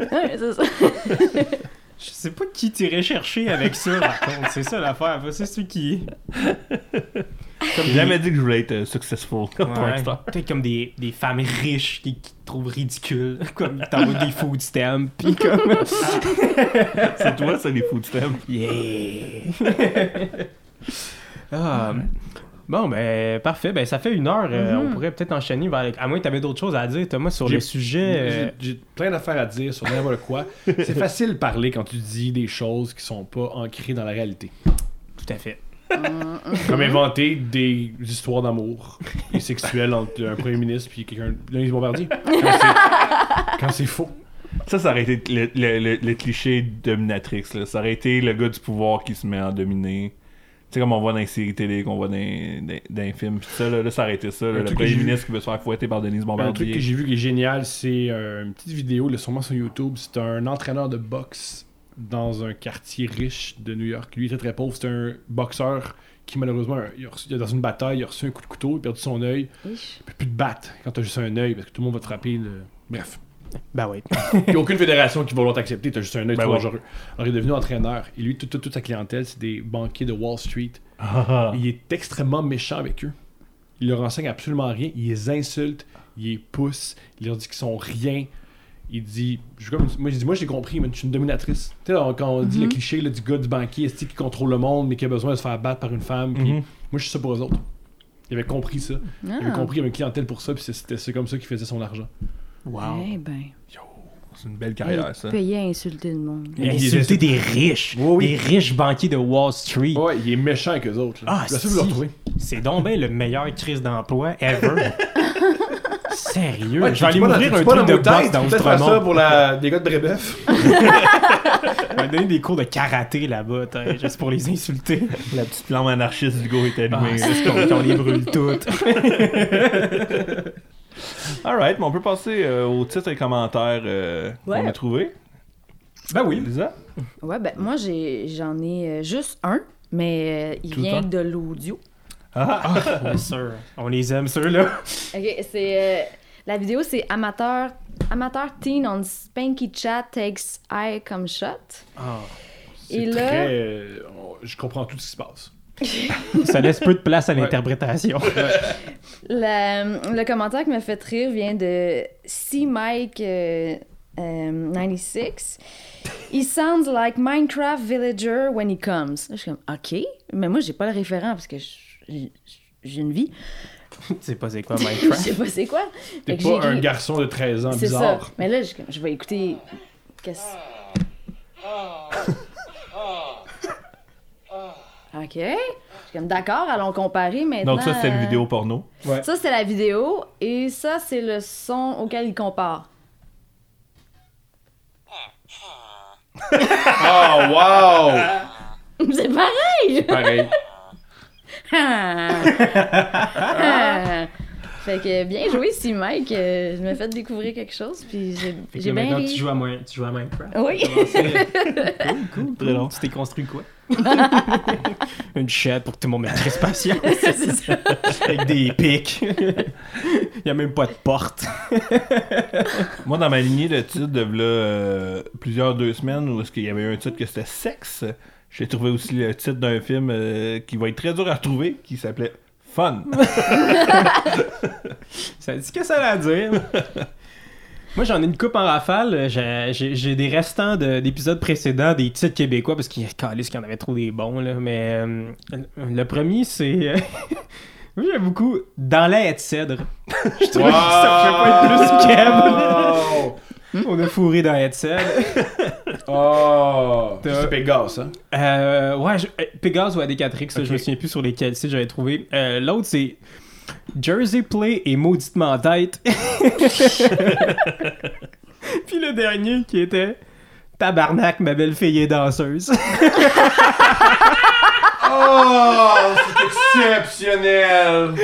Ouais, c'est ça. Je sais pas qui t'irais chercher avec ça, par contre. C'est ça l'affaire. C'est celui qui. J'ai jamais dit que je voulais être euh, successful comme Ouais, comme des, des femmes riches qui, qui te trouvent ridicule. Comme t'envoies des food stamps. Pis comme. C'est toi, ça, les food stamps. Yeah! Ah, Bon, ben, parfait. Ben, ça fait une heure. euh, Mhm. On pourrait peut-être enchaîner vers. À moins que t'avais d'autres choses à dire, Thomas, sur le sujet. euh, J'ai plein d'affaires à dire sur n'importe quoi. C'est facile de parler quand tu dis des choses qui sont pas ancrées dans la réalité. Tout à fait. Comme inventer des histoires d'amour et sexuelles entre un premier ministre puis quelqu'un. Denis Bombardier. Quand c'est- Quand c'est faux. Ça, ça aurait été le, le- le- le cliché dominatrix. Là. Ça aurait été le gars du pouvoir qui se met à dominer. Tu sais, comme on voit dans les séries télé, qu'on voit dans, dans, dans les films. Pis ça, là, là, ça aurait été ça. là, le truc que premier j'ai vu- ministre qui veut se faire fouetter par Denise Un truc que Bombardier. j'ai vu qui est génial, c'est euh, une petite vidéo, là, sûrement sur YouTube. C'est un entraîneur de boxe dans un quartier riche de New York. Lui, il était très pauvre. C'est un boxeur qui, malheureusement, il a reçu- dans une bataille, il a reçu un coup de couteau, il a perdu son œil. Il peut plus te battre quand t'as juste un œil parce que tout le monde va te frapper. le- Bref. Ben oui. Il n'y a aucune fédération qui va l'autre accepter, t'as juste un œil Ben trop dangereux. Alors, il est devenu entraîneur. Et lui, toute, toute, toute sa clientèle, c'est des banquiers de Wall Street. Ah. Il est extrêmement méchant avec eux. Il leur enseigne absolument rien. Il les insulte, il les pousse, il leur dit qu'ils sont rien. Il dit, je suis comme, moi j'ai dit, moi j'ai compris, mais je suis une dominatrice. Tu sais, quand on dit le cliché là, du gars du banquier esti, qui contrôle le monde, mais qui a besoin de se faire battre par une femme, puis Mhm. moi je suis ça pour eux autres. Il avait compris ça. Il avait Ah. compris, il avait une clientèle pour ça, puis c'était c'est comme ça qu'il faisait son argent. Wow. Eh ben. C'est une belle carrière, ça. Payer à insulter le monde. Il a Il les insulté des riches. Oui, oui. Des riches banquiers de Wall Street. Ouais, il est méchant avec eux autres. Là. Ah, de si. C'est donc ben le meilleur crise d'emploi ever. Sérieux? Ouais, je vais aller m'ouvrir un truc de boxe dans peut-être faire ça Outremont. pour la... des gars de Brébeuf. Je vais donner des cours de karaté là-bas, juste pour les insulter. La petite flamme anarchiste du gars est Ah, allumée. c'est qu'on qu'on les brûle toutes. Alright, mais on peut passer euh, aux titres et commentaires euh, Ouais. qu'on a trouvés. Ben oui. Lisa? Ouais, ben moi j'ai j'en ai euh, juste un, mais euh, il Tout vient temps? de l'audio. Ah, Bien sûr. On les aime, ceux-là. Ok, c'est. euh, la vidéo, c'est amateur, amateur teen on Spanky Chat takes eye comme shot. C'est Et là- très... euh, Je comprends tout ce qui se passe. Ça laisse peu de place à l'interprétation. Le commentaire qui m'a fait rire vient de C Mike euh, euh, 96. He sounds like Minecraft villager when he comes. Là, je suis comme, ok, mais moi j'ai pas le référent parce que je- j'ai une vie. tu sais pas c'est quoi je Minecraft. sais pas c'est quoi. T'es pas un garçon de 13 ans C'est ça. bizarre. Mais là, je, je vais écouter. Qu'est-ce. Ok. Je suis comme d'accord, allons comparer maintenant. Donc ça, c'était une euh, vidéo porno. Ça, c'est la vidéo et ça, c'est le son auquel il compare. Oh, wow! c'est pareil! Pareil. fait que bien joué, si Mike. euh, je m'ai fait découvrir quelque chose, puis j'ai bien maintenant, ri. tu joues, à Min- tu joues à Minecraft. Oui. cool, cool. Très long. Tu t'es construit quoi? Une chatte pour que tout le monde mette ça. Avec des pics. Il y a même pas de porte. Moi, dans ma lignée de titres de euh, plusieurs deux semaines, où est-ce qu'il y avait eu un titre que c'était Sexe, j'ai trouvé aussi le titre d'un film euh, qui va être très dur à retrouver, qui s'appelait Fun. Ça dit ce que ça a à dire. Moi, j'en ai une coupe en rafale. J'ai- J'ai des restants de- d'épisodes précédents, des titres québécois, parce qu'il y a qu'il y en avait trop des bons. Là. Mais euh, le premier, c'est. euh, Moi, j'aime beaucoup Dans l'air de cèdre. Je trouve que ça peut pas être plus câble. On a fourré dans cèdre. Oh! T'as- C'est Pégase, hein? Euh, ouais, je- euh, Pégase ou AD4X, ça, je me souviens plus sur lesquels sites j'avais trouvé. Euh, L'autre, c'est Jersey Play et Mauditement Tête. Puis le dernier qui était Tabarnak, ma belle fille est danseuse. Oh! C'est exceptionnel!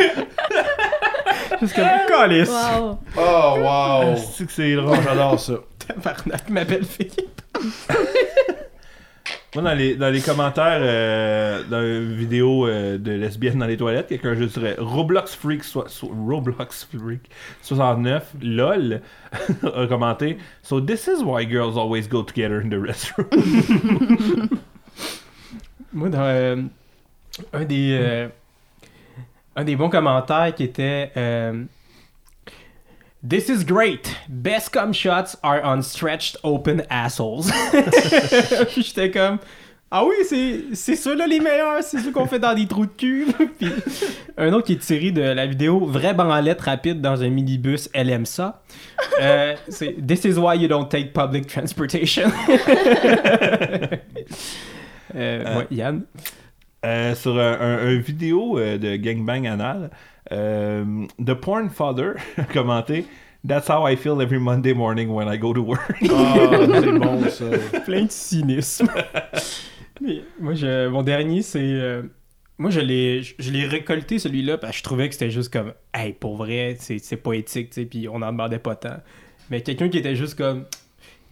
Juste comme calice. Wow. Oh, wow! C'est que c'est drôle? j'adore ça. Tabarnak, ma belle fille. Moi, dans les, dans les commentaires euh, d'une vidéo euh, de lesbienne dans les toilettes, quelqu'un je dirais Roblox Freak, so- so- Roblox Freak 69, lol, a commenté So this is why girls always go together in the restroom. Moi, dans euh, un des euh, un des bons commentaires qui était euh, This is great. Best cum shots are on stretched open assholes. Puis J'étais comme Ah oui, c'est c'est ceux-là les meilleurs, c'est ceux qu'on fait dans des trous de cul. Puis un autre qui est tiré de la vidéo Vraie banlette rapide dans un minibus, elle aime ça. Euh, c'est This is why you don't take public transportation. Euh, ouais, Yann. Euh, sur un, un- un vidéo euh, de gangbang anal, euh, The Porn Father a commenté That's how I feel every Monday morning when I go to work. Ah, c'est bon ça. plein de cynisme. Mais moi, je, mon dernier, c'est. euh, moi, je l'ai, je, je l'ai récolté celui-là parce que je trouvais que c'était juste comme, hey, pour vrai, c'est, c'est poétique, tu sais, puis on n'en demandait pas tant. Mais quelqu'un qui était juste comme.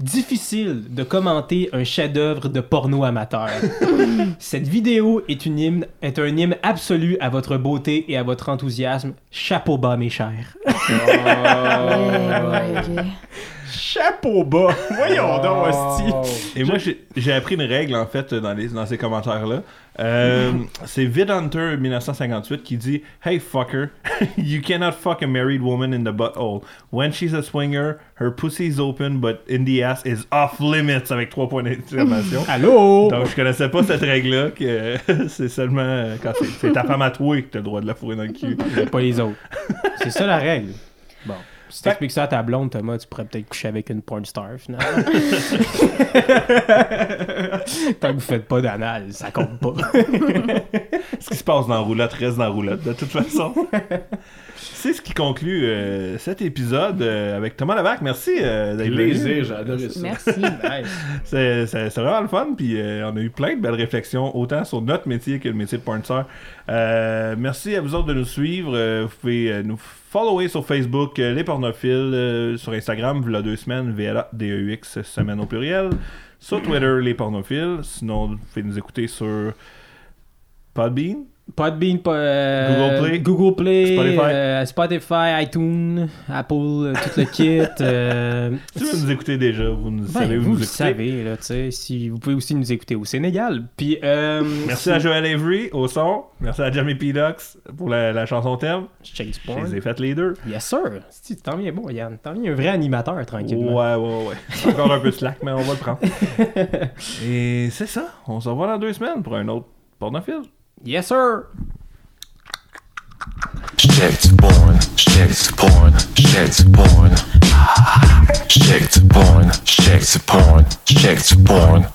Difficile de commenter un chef-d'œuvre de porno amateur. Cette vidéo est, une hymne, est un hymne absolu à votre beauté et à votre enthousiasme. Chapeau bas, mes chers. Ouais, ouais, ok. Chapeau bas! Voyons donc, hostie. Et moi, j'ai j'ai appris une règle, en fait, dans, les, dans ces commentaires-là. Euh, c'est Vidhunter 1958 qui dit Hey fucker, you cannot fuck a married woman in the butthole. When she's a swinger, her pussy is open, but in the ass is off limits avec trois points d'exclamation. Allô? Donc, je connaissais pas cette règle-là, que c'est seulement euh, quand c'est- c'est ta femme à toi que t'as le droit de la fourrer dans le cul. pas les autres. C'est ça la règle. Bon. Si t'expliques ça à ta blonde, Thomas, tu pourrais peut-être coucher avec une porn star, finalement. Tant que vous faites pas d'anal, ça compte pas. Ce qui se passe dans la roulotte reste dans la roulotte, de toute façon. C'est ce qui conclut euh, cet épisode euh, avec Thomas Levac. Merci euh, d'être venu. Plaisir, j'ai adoré ça. Merci. C'est c'est- c'est vraiment le fun, puis euh, on a eu plein de belles réflexions, autant sur notre métier que le métier de pornstar. Euh, merci à vous autres de nous suivre. Euh, vous pouvez euh, nous follower sur Facebook, euh, les pornophiles, euh, sur Instagram, vous deux semaines, VLA, DEUX, semaine au pluriel. Sur Twitter, les pornophiles. Sinon, vous pouvez nous écouter sur Podbean. Podbean, euh, Google Play. Google Play, Spotify. euh, Spotify, iTunes, Apple, euh, tout le kit. Si vous nous écoutez déjà, vous nous ben, savez où vous nous le écouter. savez, là. Si, vous pouvez aussi nous écouter au Sénégal. Puis, Merci si- à Joël Avery au son. Merci à Jamie Pilox pour la, la chanson thème. Chase Je Porn. les ai faites les deux. Yes, sir. Si, t'en viens bon, Yann. T'en viens un vrai animateur, tranquillement. Ouais, ouais, ouais. C'est encore un peu slack, mais on va le prendre. Et c'est ça. On se revoit dans deux semaines pour un autre pornophile. Yes, sir. Shit porn, shit porn, shit porn. Shit porn, shit porn, shit porn.